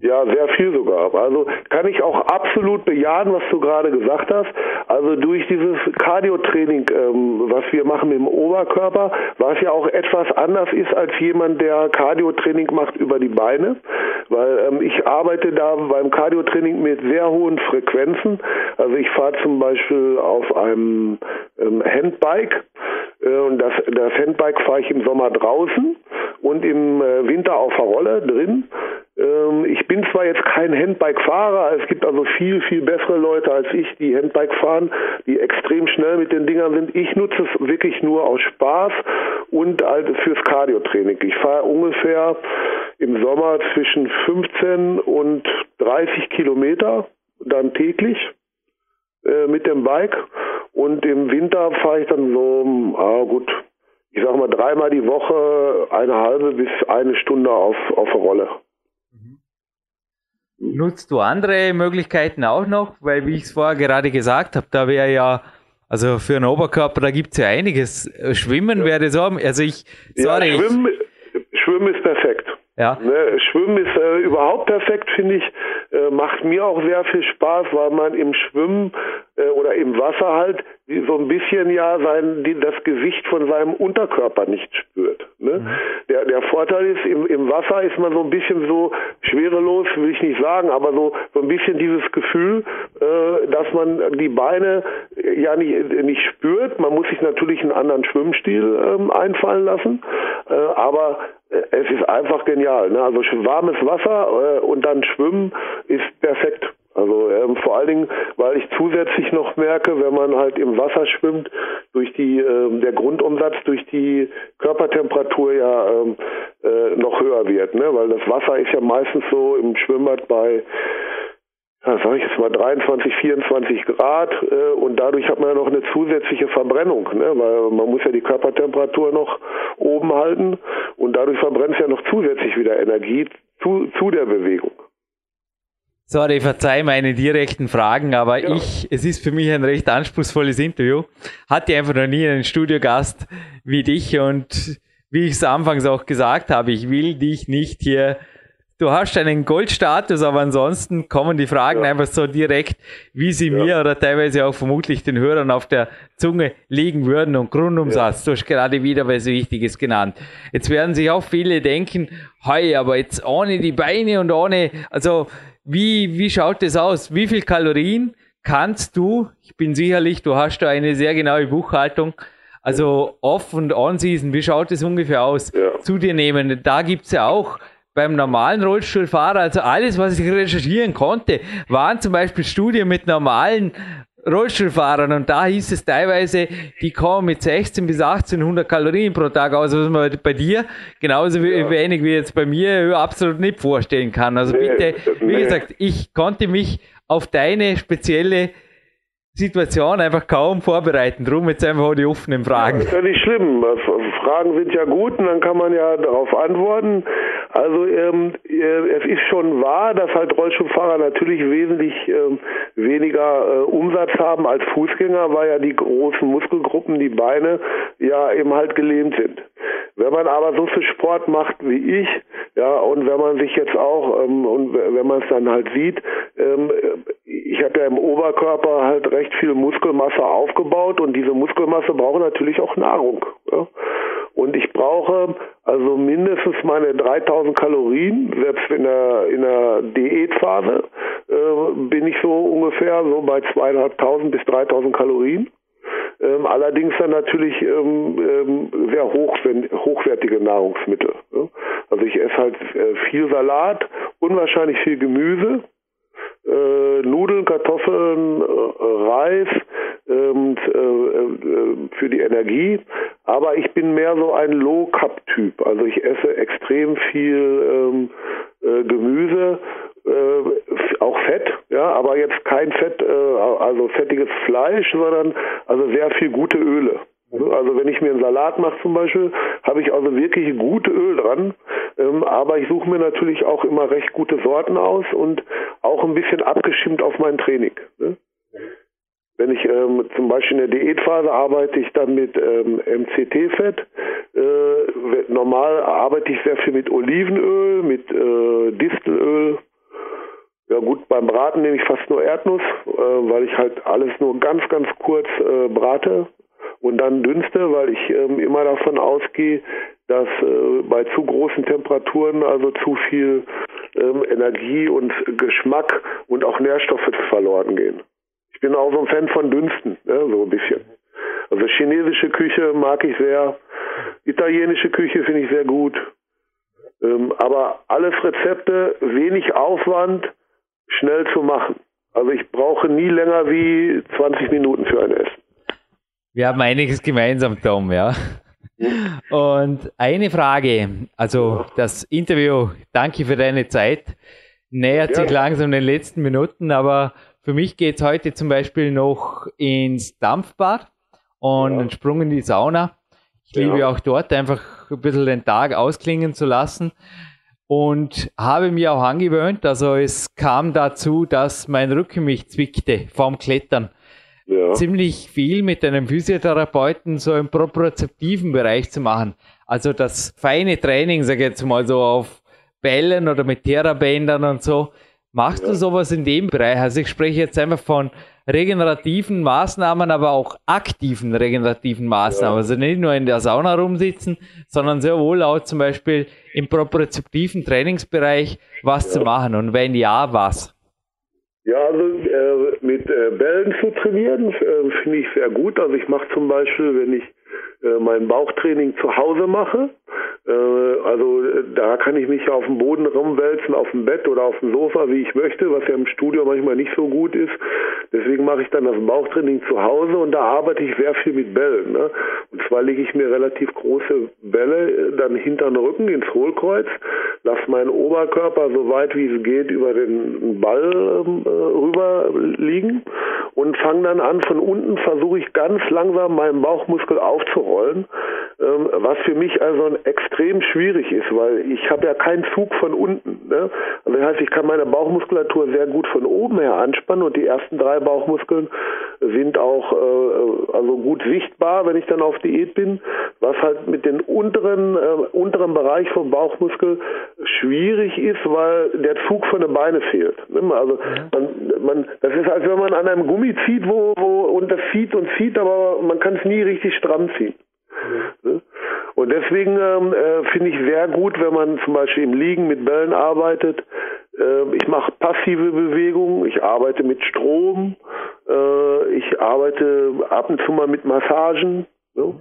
Ja, sehr viel sogar. Also kann ich auch absolut bejahen, was du gerade gesagt hast. Also durch dieses Cardio-Training, ähm, was wir machen im Oberkörper, was ja auch etwas anders ist als jemand, der Cardio-Training macht über die Beine, weil ähm, ich arbeite da beim Cardio-Training mit sehr hohen Frequenzen. Also ich fahre zum Beispiel auf einem ähm, Handbike äh, und das, das Handbike fahre ich im Sommer draußen und im äh, Winter auf der Rolle drin. Ähm, ich bin zwar jetzt kein Handbike-Fahrer, es gibt also viel, viel bessere Leute als ich, die Handbike fahren, die extrem schnell mit den Dingern sind. Ich nutze es wirklich nur aus Spaß und halt fürs Cardio-Training. Ich fahre ungefähr im Sommer zwischen 15 und 30 Kilometer dann täglich äh, mit dem Bike und im Winter fahre ich dann so, ah gut, ich sag mal dreimal die Woche eine halbe bis eine Stunde auf, auf der Rolle. Nutzt du andere Möglichkeiten auch noch? Weil, wie ich es vorher gerade gesagt habe, da wäre ja, also für einen Oberkörper, da gibt es ja einiges. Schwimmen ja. wäre so, also ich, sorry. Ja, Schwimmen, Schwimmen ist perfekt. Ja. Ne, Schwimmen ist äh, überhaupt perfekt, finde ich. Äh, macht mir auch sehr viel Spaß, weil man im Schwimmen äh, oder im Wasser halt so ein bisschen ja sein, die, das Gewicht von seinem Unterkörper nicht spürt. Ne? Mhm. Der, der Vorteil ist, im, im Wasser ist man so ein bisschen so schwerelos, will ich nicht sagen, aber so, so ein bisschen dieses Gefühl, äh, dass man die Beine ja nicht, nicht spürt. Man muss sich natürlich einen anderen Schwimmstil ähm, einfallen lassen, äh, aber es ist einfach genial. Ne? Also warmes Wasser äh, und dann schwimmen ist perfekt. Also ähm, vor allen Dingen, weil ich zusätzlich noch merke, wenn man halt im Wasser schwimmt, durch die ähm, der Grundumsatz durch die Körpertemperatur ja ähm, äh, noch höher wird, ne? Weil das Wasser ist ja meistens so im Schwimmbad bei ja, sage ich jetzt mal 23, 24 Grad äh, und dadurch hat man ja noch eine zusätzliche Verbrennung, ne? weil man muss ja die Körpertemperatur noch oben halten und dadurch verbrennt es ja noch zusätzlich wieder Energie zu, zu der Bewegung. Sorry, verzeih meine direkten Fragen, aber ja. ich, es ist für mich ein recht anspruchsvolles Interview. Hatte einfach noch nie einen Studiogast wie dich und wie ich es anfangs auch gesagt habe, ich will dich nicht hier du hast einen Goldstatus, aber ansonsten kommen die Fragen ja. einfach so direkt, wie sie ja. mir oder teilweise auch vermutlich den Hörern auf der Zunge liegen würden. Und Grundumsatz, du hast gerade wieder was Wichtiges genannt. Jetzt werden sich auch viele denken, hey, aber jetzt ohne die Beine und ohne, also wie, wie schaut das aus? Wie viel Kalorien kannst du, ich bin sicherlich, du hast da eine sehr genaue Buchhaltung, also off und on season, wie schaut das ungefähr aus? Ja. Zu dir nehmen. Da gibt's ja auch beim normalen Rollstuhlfahrer, also alles, was ich recherchieren konnte, waren zum Beispiel Studien mit normalen Rollstuhlfahrern und da hieß es teilweise, die kommen mit 16 bis 1800 Kalorien pro Tag aus, was man bei dir genauso ja. wenig wie jetzt bei mir absolut nicht vorstellen kann. Also nee, bitte, wie nee. gesagt, ich konnte mich auf deine spezielle Situation einfach kaum vorbereiten. Drum jetzt einfach die offenen Fragen. Ja, ist ja nicht schlimm. Fragen sind ja gut und dann kann man ja darauf antworten. Also ähm, äh, es ist schon wahr, dass halt Rollstuhlfahrer natürlich wesentlich ähm, weniger äh, Umsatz haben als Fußgänger, weil ja die großen Muskelgruppen, die Beine, ja eben halt gelähmt sind. Wenn man aber so viel Sport macht wie ich, ja, und wenn man sich jetzt auch, ähm, und wenn man es dann halt sieht, ähm, ich habe ja im Oberkörper halt recht viel Muskelmasse aufgebaut und diese Muskelmasse braucht natürlich auch Nahrung. Ja? Und ich brauche also mindestens meine 3000 Kalorien, selbst in der, in der Diätphase äh, bin ich so ungefähr so bei 2500 bis 3000 Kalorien. Ähm, allerdings dann natürlich ähm, ähm, sehr hochwertige Nahrungsmittel. Ne? Also ich esse halt äh, viel Salat, unwahrscheinlich viel Gemüse, äh, Nudeln, Kartoffeln, äh, Reis ähm, äh, äh, für die Energie. Aber ich bin mehr so ein Low-Cup-Typ. Also ich esse extrem viel ähm, äh, Gemüse, äh, auch Fett, ja, aber jetzt kein Fett, also fettiges Fleisch, sondern also sehr viel gute Öle. Also wenn ich mir einen Salat mache zum Beispiel, habe ich also wirklich gute Öl dran. Ähm, aber ich suche mir natürlich auch immer recht gute Sorten aus und auch ein bisschen abgestimmt auf mein Training. Ne? Wenn ich ähm, zum Beispiel in der Diätphase arbeite ich dann mit ähm, MCT-Fett. Äh, normal arbeite ich sehr viel mit Olivenöl, mit äh, Distelöl. Ja gut, beim Braten nehme ich fast nur Erdnuss, äh, weil ich halt alles nur ganz, ganz kurz äh, brate und dann dünste, weil ich ähm, immer davon ausgehe, dass äh, bei zu großen Temperaturen also zu viel ähm, Energie und Geschmack und auch Nährstoffe verloren gehen. Ich bin auch so ein Fan von Dünsten, ne, so ein bisschen. Also chinesische Küche mag ich sehr, italienische Küche finde ich sehr gut. Ähm, aber alles Rezepte, wenig Aufwand, schnell zu machen. Also ich brauche nie länger wie 20 Minuten für ein Essen. Wir haben einiges gemeinsam, Tom, ja. Und eine Frage, also das Interview, danke für deine Zeit, nähert ja. sich langsam den letzten Minuten, aber für mich geht es heute zum Beispiel noch ins Dampfbad und ja. einen Sprung in die Sauna. Ich ja. liebe auch dort einfach ein bisschen den Tag ausklingen zu lassen und habe mir auch angewöhnt, also es kam dazu, dass mein Rücken mich zwickte vorm Klettern ja. ziemlich viel mit einem Physiotherapeuten so im propriozeptiven Bereich zu machen. Also das feine Training, sage ich jetzt mal so auf Bällen oder mit Therabändern und so. Machst ja. du sowas in dem Bereich? Also ich spreche jetzt einfach von regenerativen Maßnahmen, aber auch aktiven regenerativen Maßnahmen. Ja. Also nicht nur in der Sauna rumsitzen, sondern sehr wohl auch zum Beispiel im propriozeptiven Trainingsbereich was ja. zu machen. Und wenn ja, was? Ja, also äh, mit äh, Bällen zu trainieren äh, finde ich sehr gut. Also ich mache zum Beispiel, wenn ich mein Bauchtraining zu Hause mache, äh, also da kann ich mich auf dem Boden rumwälzen, auf dem Bett oder auf dem Sofa, wie ich möchte, was ja im Studio manchmal nicht so gut ist. Deswegen mache ich dann das Bauchtraining zu Hause und da arbeite ich sehr viel mit Bällen. Ne? Und zwar lege ich mir relativ große Bälle äh, dann hinter den Rücken ins Hohlkreuz, lasse meinen Oberkörper so weit wie es geht über den Ball ähm, äh, rüber liegen und fange dann an, von unten versuche ich ganz langsam meinen Bauchmuskel aufzurollen, ähm, was für mich also extrem schwierig ist, weil ich habe ja keinen Zug von unten. Ne? Also das heißt, ich kann meine Bauchmuskulatur sehr gut von oben her anspannen und die ersten drei Bauchmuskeln sind auch äh, also gut sichtbar, wenn ich dann auf Diät bin, was halt mit den unteren äh, unteren Bereich vom Bauchmuskel schwierig ist, weil der Zug von den Beinen fehlt. Ne? Also man, man, das ist, als wenn man an einem Gummi zieht, wo, wo und das zieht und zieht, aber man kann es nie richtig stramm ziehen. Mhm. Und deswegen ähm, äh, finde ich sehr gut, wenn man zum Beispiel im Liegen mit Bällen arbeitet. Äh, ich mache passive Bewegungen, ich arbeite mit Strom, äh, ich arbeite ab und zu mal mit Massagen. Ne?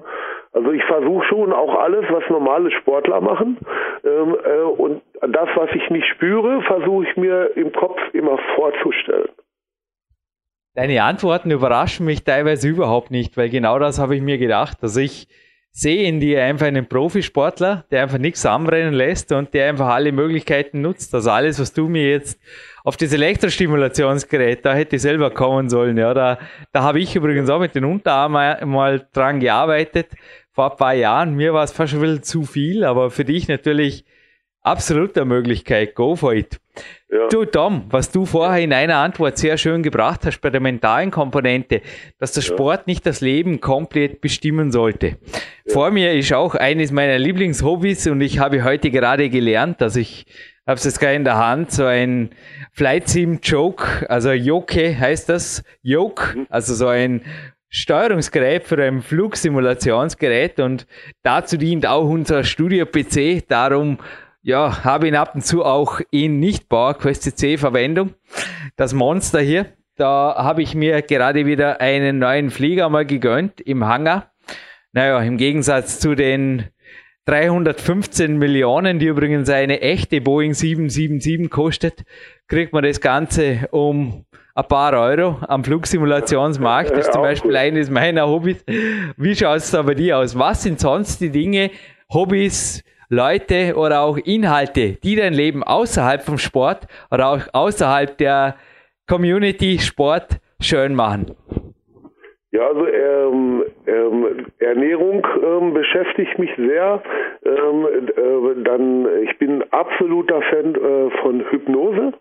Also ich versuche schon auch alles, was normale Sportler machen. Ähm, äh, und das, was ich nicht spüre, versuche ich mir im Kopf immer vorzustellen. Deine Antworten überraschen mich teilweise überhaupt nicht, weil genau das habe ich mir gedacht. Also ich sehe in dir einfach einen Profisportler, der einfach nichts anbrennen lässt und der einfach alle Möglichkeiten nutzt. Also alles, was du mir jetzt auf das Elektrostimulationsgerät, da hätte ich selber kommen sollen. Ja, da, da habe ich übrigens auch mit den Unterarmen mal dran gearbeitet vor ein paar Jahren. Mir war es fast schon ein zu viel, aber für dich natürlich absolut eine Möglichkeit. Go for it. Ja. Du Tom, was du vorher in einer Antwort sehr schön gebracht hast bei der mentalen Komponente, dass der Sport nicht das Leben komplett bestimmen sollte. Ja. Vor mir ist auch eines meiner Lieblingshobbys und ich habe heute gerade gelernt, dass ich habe es jetzt gerade in der Hand, so ein Flight Sim Joke, also Yoke heißt das, Yoke, mhm. also so ein Steuerungsgerät für ein Flugsimulationsgerät und dazu dient auch unser Studio-PC. Darum ja, habe ihn ab und zu auch in Nicht-Bauer-Quest C Verwendung. Das Monster hier, da habe ich mir gerade wieder einen neuen Flieger mal gegönnt im Hangar. Naja, im Gegensatz zu den 315 Millionen, die übrigens eine echte Boeing 777 kostet, kriegt man das Ganze um ein paar Euro am Flugsimulationsmarkt. Das ist zum Beispiel eines meiner Hobbys. Wie schaut es da bei dir aus? Was sind sonst die Dinge, Hobbys, Leute oder auch Inhalte, die dein Leben außerhalb vom Sport oder auch außerhalb der Community Sport schön machen? Ja, also ähm, ähm, Ernährung ähm, beschäftigt mich sehr. Ähm, äh, dann, ich bin absoluter Fan äh, von Hypnose.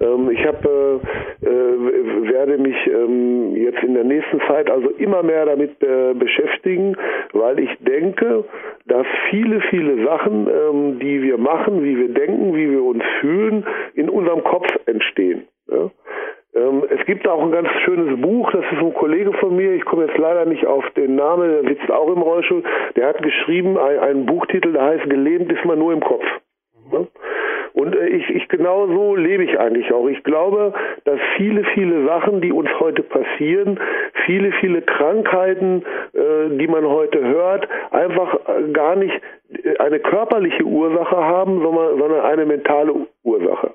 Ähm, ich habe, äh, äh, werde mich ähm, jetzt in der nächsten Zeit also immer mehr damit äh, beschäftigen, weil ich denke, dass viele, viele Sachen, ähm, die wir machen, wie wir denken, wie wir uns fühlen, in unserem Kopf entstehen. Ja? Ähm, es gibt auch ein ganz schönes Buch, das ist ein Kollege von mir, ich komme jetzt leider nicht auf den Namen, der sitzt auch im Rollstuhl, der hat geschrieben, ein, einen Buchtitel, der heißt Gelähmt ist man nur im Kopf. Ja? Und äh, ich, ich genau so lebe ich eigentlich auch. Ich glaube, dass viele, viele Sachen, die uns heute passieren, viele, viele Krankheiten, äh, die man heute hört, einfach äh, gar nicht äh, eine körperliche Ursache haben, sondern, sondern eine mentale Ursache.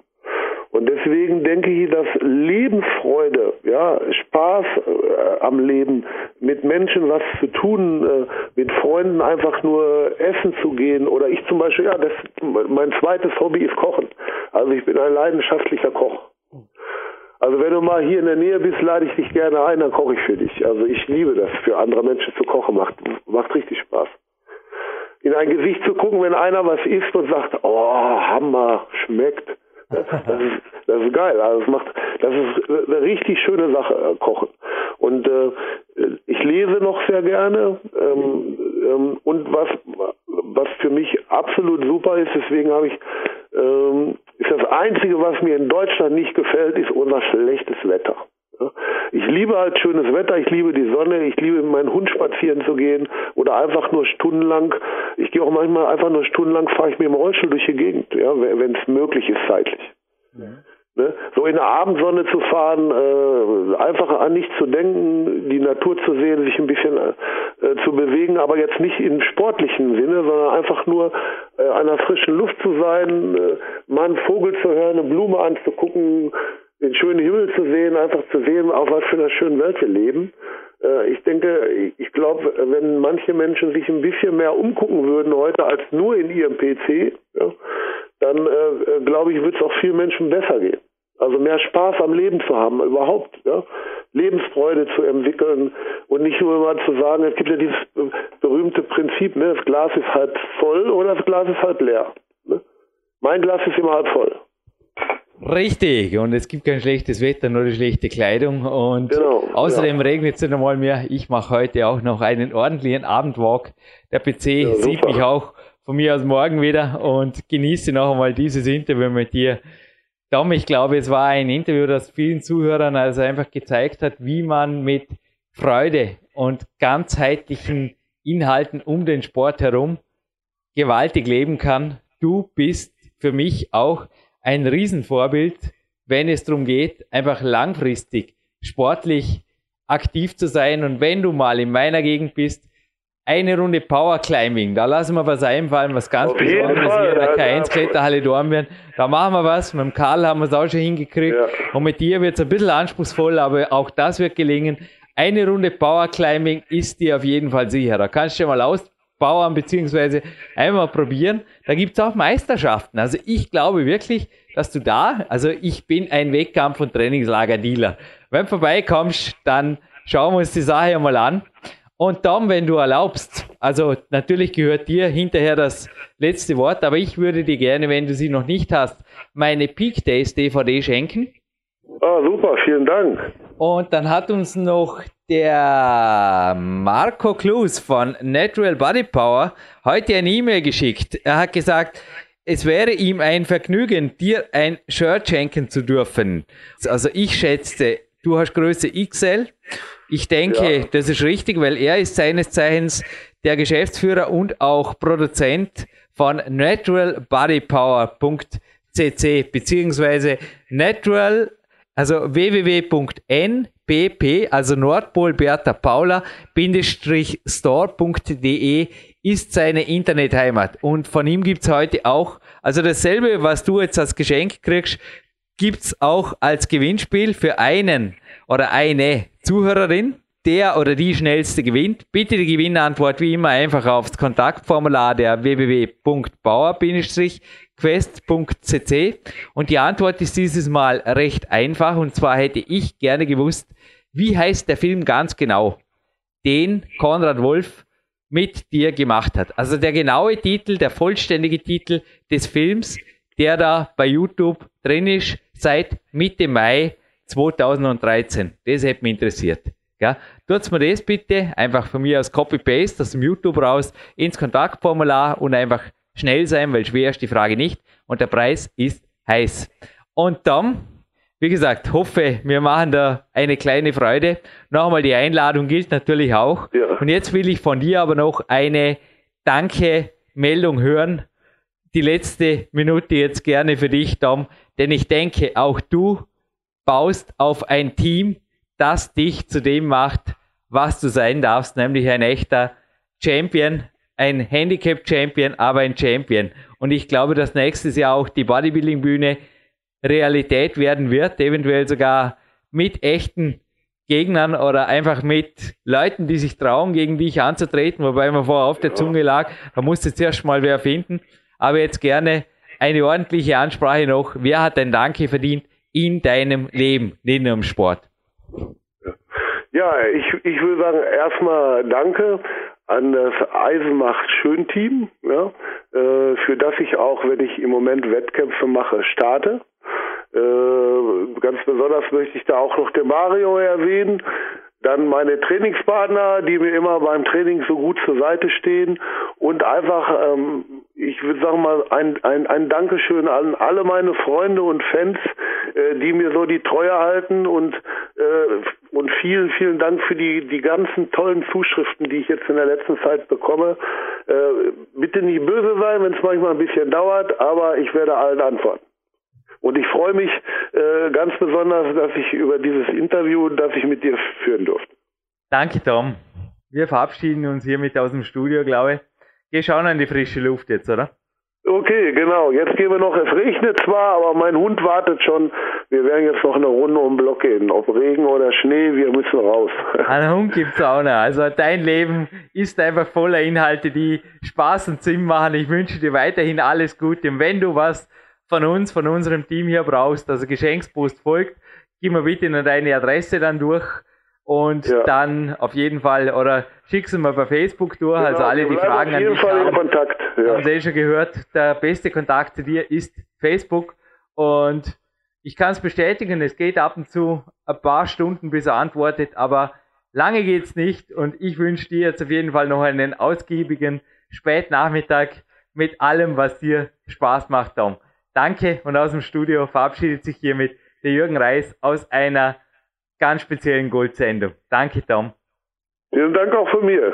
Und deswegen denke ich, dass Lebensfreude, ja, Spaß äh, am Leben, mit Menschen was zu tun, äh, mit Freunden einfach nur essen zu gehen oder ich zum Beispiel, ja, das, mein zweites Hobby ist Kochen. Also ich bin ein leidenschaftlicher Koch. Also wenn du mal hier in der Nähe bist, lade ich dich gerne ein, dann koche ich für dich. Also ich liebe das, für andere Menschen zu kochen, macht, macht richtig Spaß. In ein Gesicht zu gucken, wenn einer was isst und sagt, oh, Hammer, schmeckt das ist, das ist geil. Also das macht, das ist eine richtig schöne Sache, Kochen. Und äh, ich lese noch sehr gerne. Ähm, Ähm, und was, was für mich absolut super ist, deswegen habe ich, ähm, ist das Einzige, was mir in Deutschland nicht gefällt, ist unser schlechtes Wetter. Ich liebe halt schönes Wetter, ich liebe die Sonne, ich liebe mit meinem Hund spazieren zu gehen oder einfach nur stundenlang. Ich gehe auch manchmal einfach nur stundenlang, fahre ich mir im Rollstuhl durch die Gegend, ja, wenn es möglich ist zeitlich. Ja. Ne? So in der Abendsonne zu fahren, äh, einfach an nichts zu denken, die Natur zu sehen, sich ein bisschen äh, zu bewegen, aber jetzt nicht im sportlichen Sinne, sondern einfach nur äh, an der frischen Luft zu sein, äh, mal einen Vogel zu hören, eine Blume anzugucken, den schönen Himmel zu sehen, einfach zu sehen, auf was für einer schönen Welt wir leben. Äh, ich denke, ich glaube, wenn manche Menschen sich ein bisschen mehr umgucken würden heute als nur in ihrem PC, dann äh, glaube ich, wird es auch vielen Menschen besser gehen. Also mehr Spaß am Leben zu haben, überhaupt. Lebensfreude zu entwickeln und nicht nur immer zu sagen, es gibt ja dieses berühmte Prinzip, ne, das Glas ist halb voll oder das Glas ist halb leer. Ne? Mein Glas ist immer halb voll. Richtig, und es gibt kein schlechtes Wetter, nur die schlechte Kleidung. Und genau, außerdem ja. regnet es nicht einmal mehr. Ich mache heute auch noch einen ordentlichen Abendwalk. Der PC ja, sieht mich auch von mir aus morgen wieder und genieße noch einmal dieses Interview mit dir. Tom, ich glaube, es war ein Interview, das vielen Zuhörern also einfach gezeigt hat, wie man mit Freude und ganzheitlichen Inhalten um den Sport herum gewaltig leben kann. Du bist für mich auch ein Riesenvorbild, wenn es darum geht, einfach langfristig sportlich aktiv zu sein. Und wenn du mal in meiner Gegend bist, eine Runde Power Climbing, da lassen wir was einfallen, was ganz Auf Besonderes hier in der K1 Kletterhalle Dornbirn. Da machen wir was. Mit dem Karl haben wir es auch schon hingekriegt. Ja. Und mit dir wird es ein bisschen anspruchsvoll, aber auch das wird gelingen. Eine Runde Power Climbing ist dir auf jeden Fall sicher. Da kannst du mal aus, Bauern beziehungsweise einmal probieren. Da gibt es auch Meisterschaften. Also ich glaube wirklich, dass du da, also ich bin ein Wettkampf- und Trainingslager-Dealer. Wenn du vorbeikommst, dann schauen wir uns die Sache einmal an. Und dann, wenn du erlaubst, also natürlich gehört dir hinterher das letzte Wort, aber ich würde dir gerne, wenn du sie noch nicht hast, meine Peak Days DVD schenken. Ah, super, vielen Dank. Und dann hat uns noch der Marco Klus von Natural Body Power heute eine E-Mail geschickt. Er hat gesagt, es wäre ihm ein Vergnügen, dir ein Shirt schenken zu dürfen. Also ich schätze, du hast Größe XL. Ich denke, ja. das ist richtig, weil er ist seines Zeichens der Geschäftsführer und auch Produzent von naturalbodypower.cc beziehungsweise natural, also www.npp, also Nordpol Bertha Paula, store.de ist seine Internetheimat. Und von ihm gibt es heute auch, also dasselbe, was du jetzt als Geschenk kriegst, gibt es auch als Gewinnspiel für einen oder eine Zuhörerin. Der oder die schnellste gewinnt. Bitte die Gewinnantwort wie immer einfach aufs Kontaktformular der www.bauer-quest.cc und die Antwort ist dieses Mal recht einfach und zwar hätte ich gerne gewusst, wie heißt der Film ganz genau, den Konrad Wolf mit dir gemacht hat. Also der genaue Titel, der vollständige Titel des Films, der da bei YouTube drin ist, seit Mitte Mai 2013. Das hätte mich interessiert. Ja, tut's mir das bitte einfach von mir aus Copy-Paste aus dem YouTube raus ins Kontaktformular und einfach schnell sein, weil schwer ist die Frage nicht und der Preis ist heiß. Und dann wie gesagt, hoffe, wir machen da eine kleine Freude. Nochmal, die Einladung gilt natürlich auch. Ja. Und jetzt will ich von dir aber noch eine Danke-Meldung hören. Die letzte Minute jetzt gerne für dich, Tom. Denn ich denke, auch du baust auf ein Team, das dich zu dem macht, was du sein darfst, nämlich ein echter Champion, ein Handicap-Champion, aber ein Champion. Und ich glaube, dass nächstes Jahr auch die Bodybuilding-Bühne Realität werden wird, eventuell sogar mit echten Gegnern oder einfach mit Leuten, die sich trauen, gegen dich anzutreten, wobei man vorher auf der Zunge lag, da musst du zuerst mal wer finden. Aber jetzt gerne eine ordentliche Ansprache noch. Wer hat ein Danke verdient in deinem Leben, nicht nur im Sport? Ja, ich, ich will sagen, erstmal Danke an das Eisenmacht Schön Team, ja, äh, für das ich auch, wenn ich im Moment Wettkämpfe mache, starte. Äh, ganz besonders möchte ich da auch noch den Mario erwähnen, dann meine Trainingspartner, die mir immer beim Training so gut zur Seite stehen und einfach, ähm, ich würde sagen mal, ein, ein, ein Dankeschön an alle meine Freunde und Fans, äh, die mir so die Treue halten und, äh, und vielen, vielen Dank für die, die ganzen tollen Zuschriften, die ich jetzt in der letzten Zeit bekomme. Äh, bitte nicht böse sein, wenn es manchmal ein bisschen dauert, aber ich werde allen antworten. Und ich freue mich äh, ganz besonders, dass ich über dieses Interview, das ich mit dir führen durfte. Danke, Tom. Wir verabschieden uns hiermit aus dem Studio, glaube ich. Geh schauen an die frische Luft jetzt, oder? Okay, genau. Jetzt gehen wir noch, es regnet zwar, aber mein Hund wartet schon. Wir werden jetzt noch eine Runde um den Block gehen. Ob Regen oder Schnee, wir müssen raus. Einen Hund gibt's auch noch. Also dein Leben ist einfach voller Inhalte, die Spaß und Sinn machen. Ich wünsche dir weiterhin alles Gute. Und wenn du was von uns, von unserem Team hier brauchst, also Geschenkspost folgt, gib mir bitte deine Adresse dann durch und ja. dann auf jeden Fall oder schickst du mal bei Facebook durch, genau, also alle die Fragen an dich Fall in Kontakt. Ja. Haben Sie schon gehört, der beste Kontakt zu dir ist Facebook und ich kann es bestätigen, es geht ab und zu ein paar Stunden, bis er antwortet, aber lange geht's nicht und ich wünsche dir jetzt auf jeden Fall noch einen ausgiebigen Spätnachmittag mit allem, was dir Spaß macht, Tom. Danke und aus dem Studio verabschiedet sich hiermit der Jürgen Reis aus einer ganz speziellen Goldsendung. Danke, Tom. Vielen Dank auch von mir.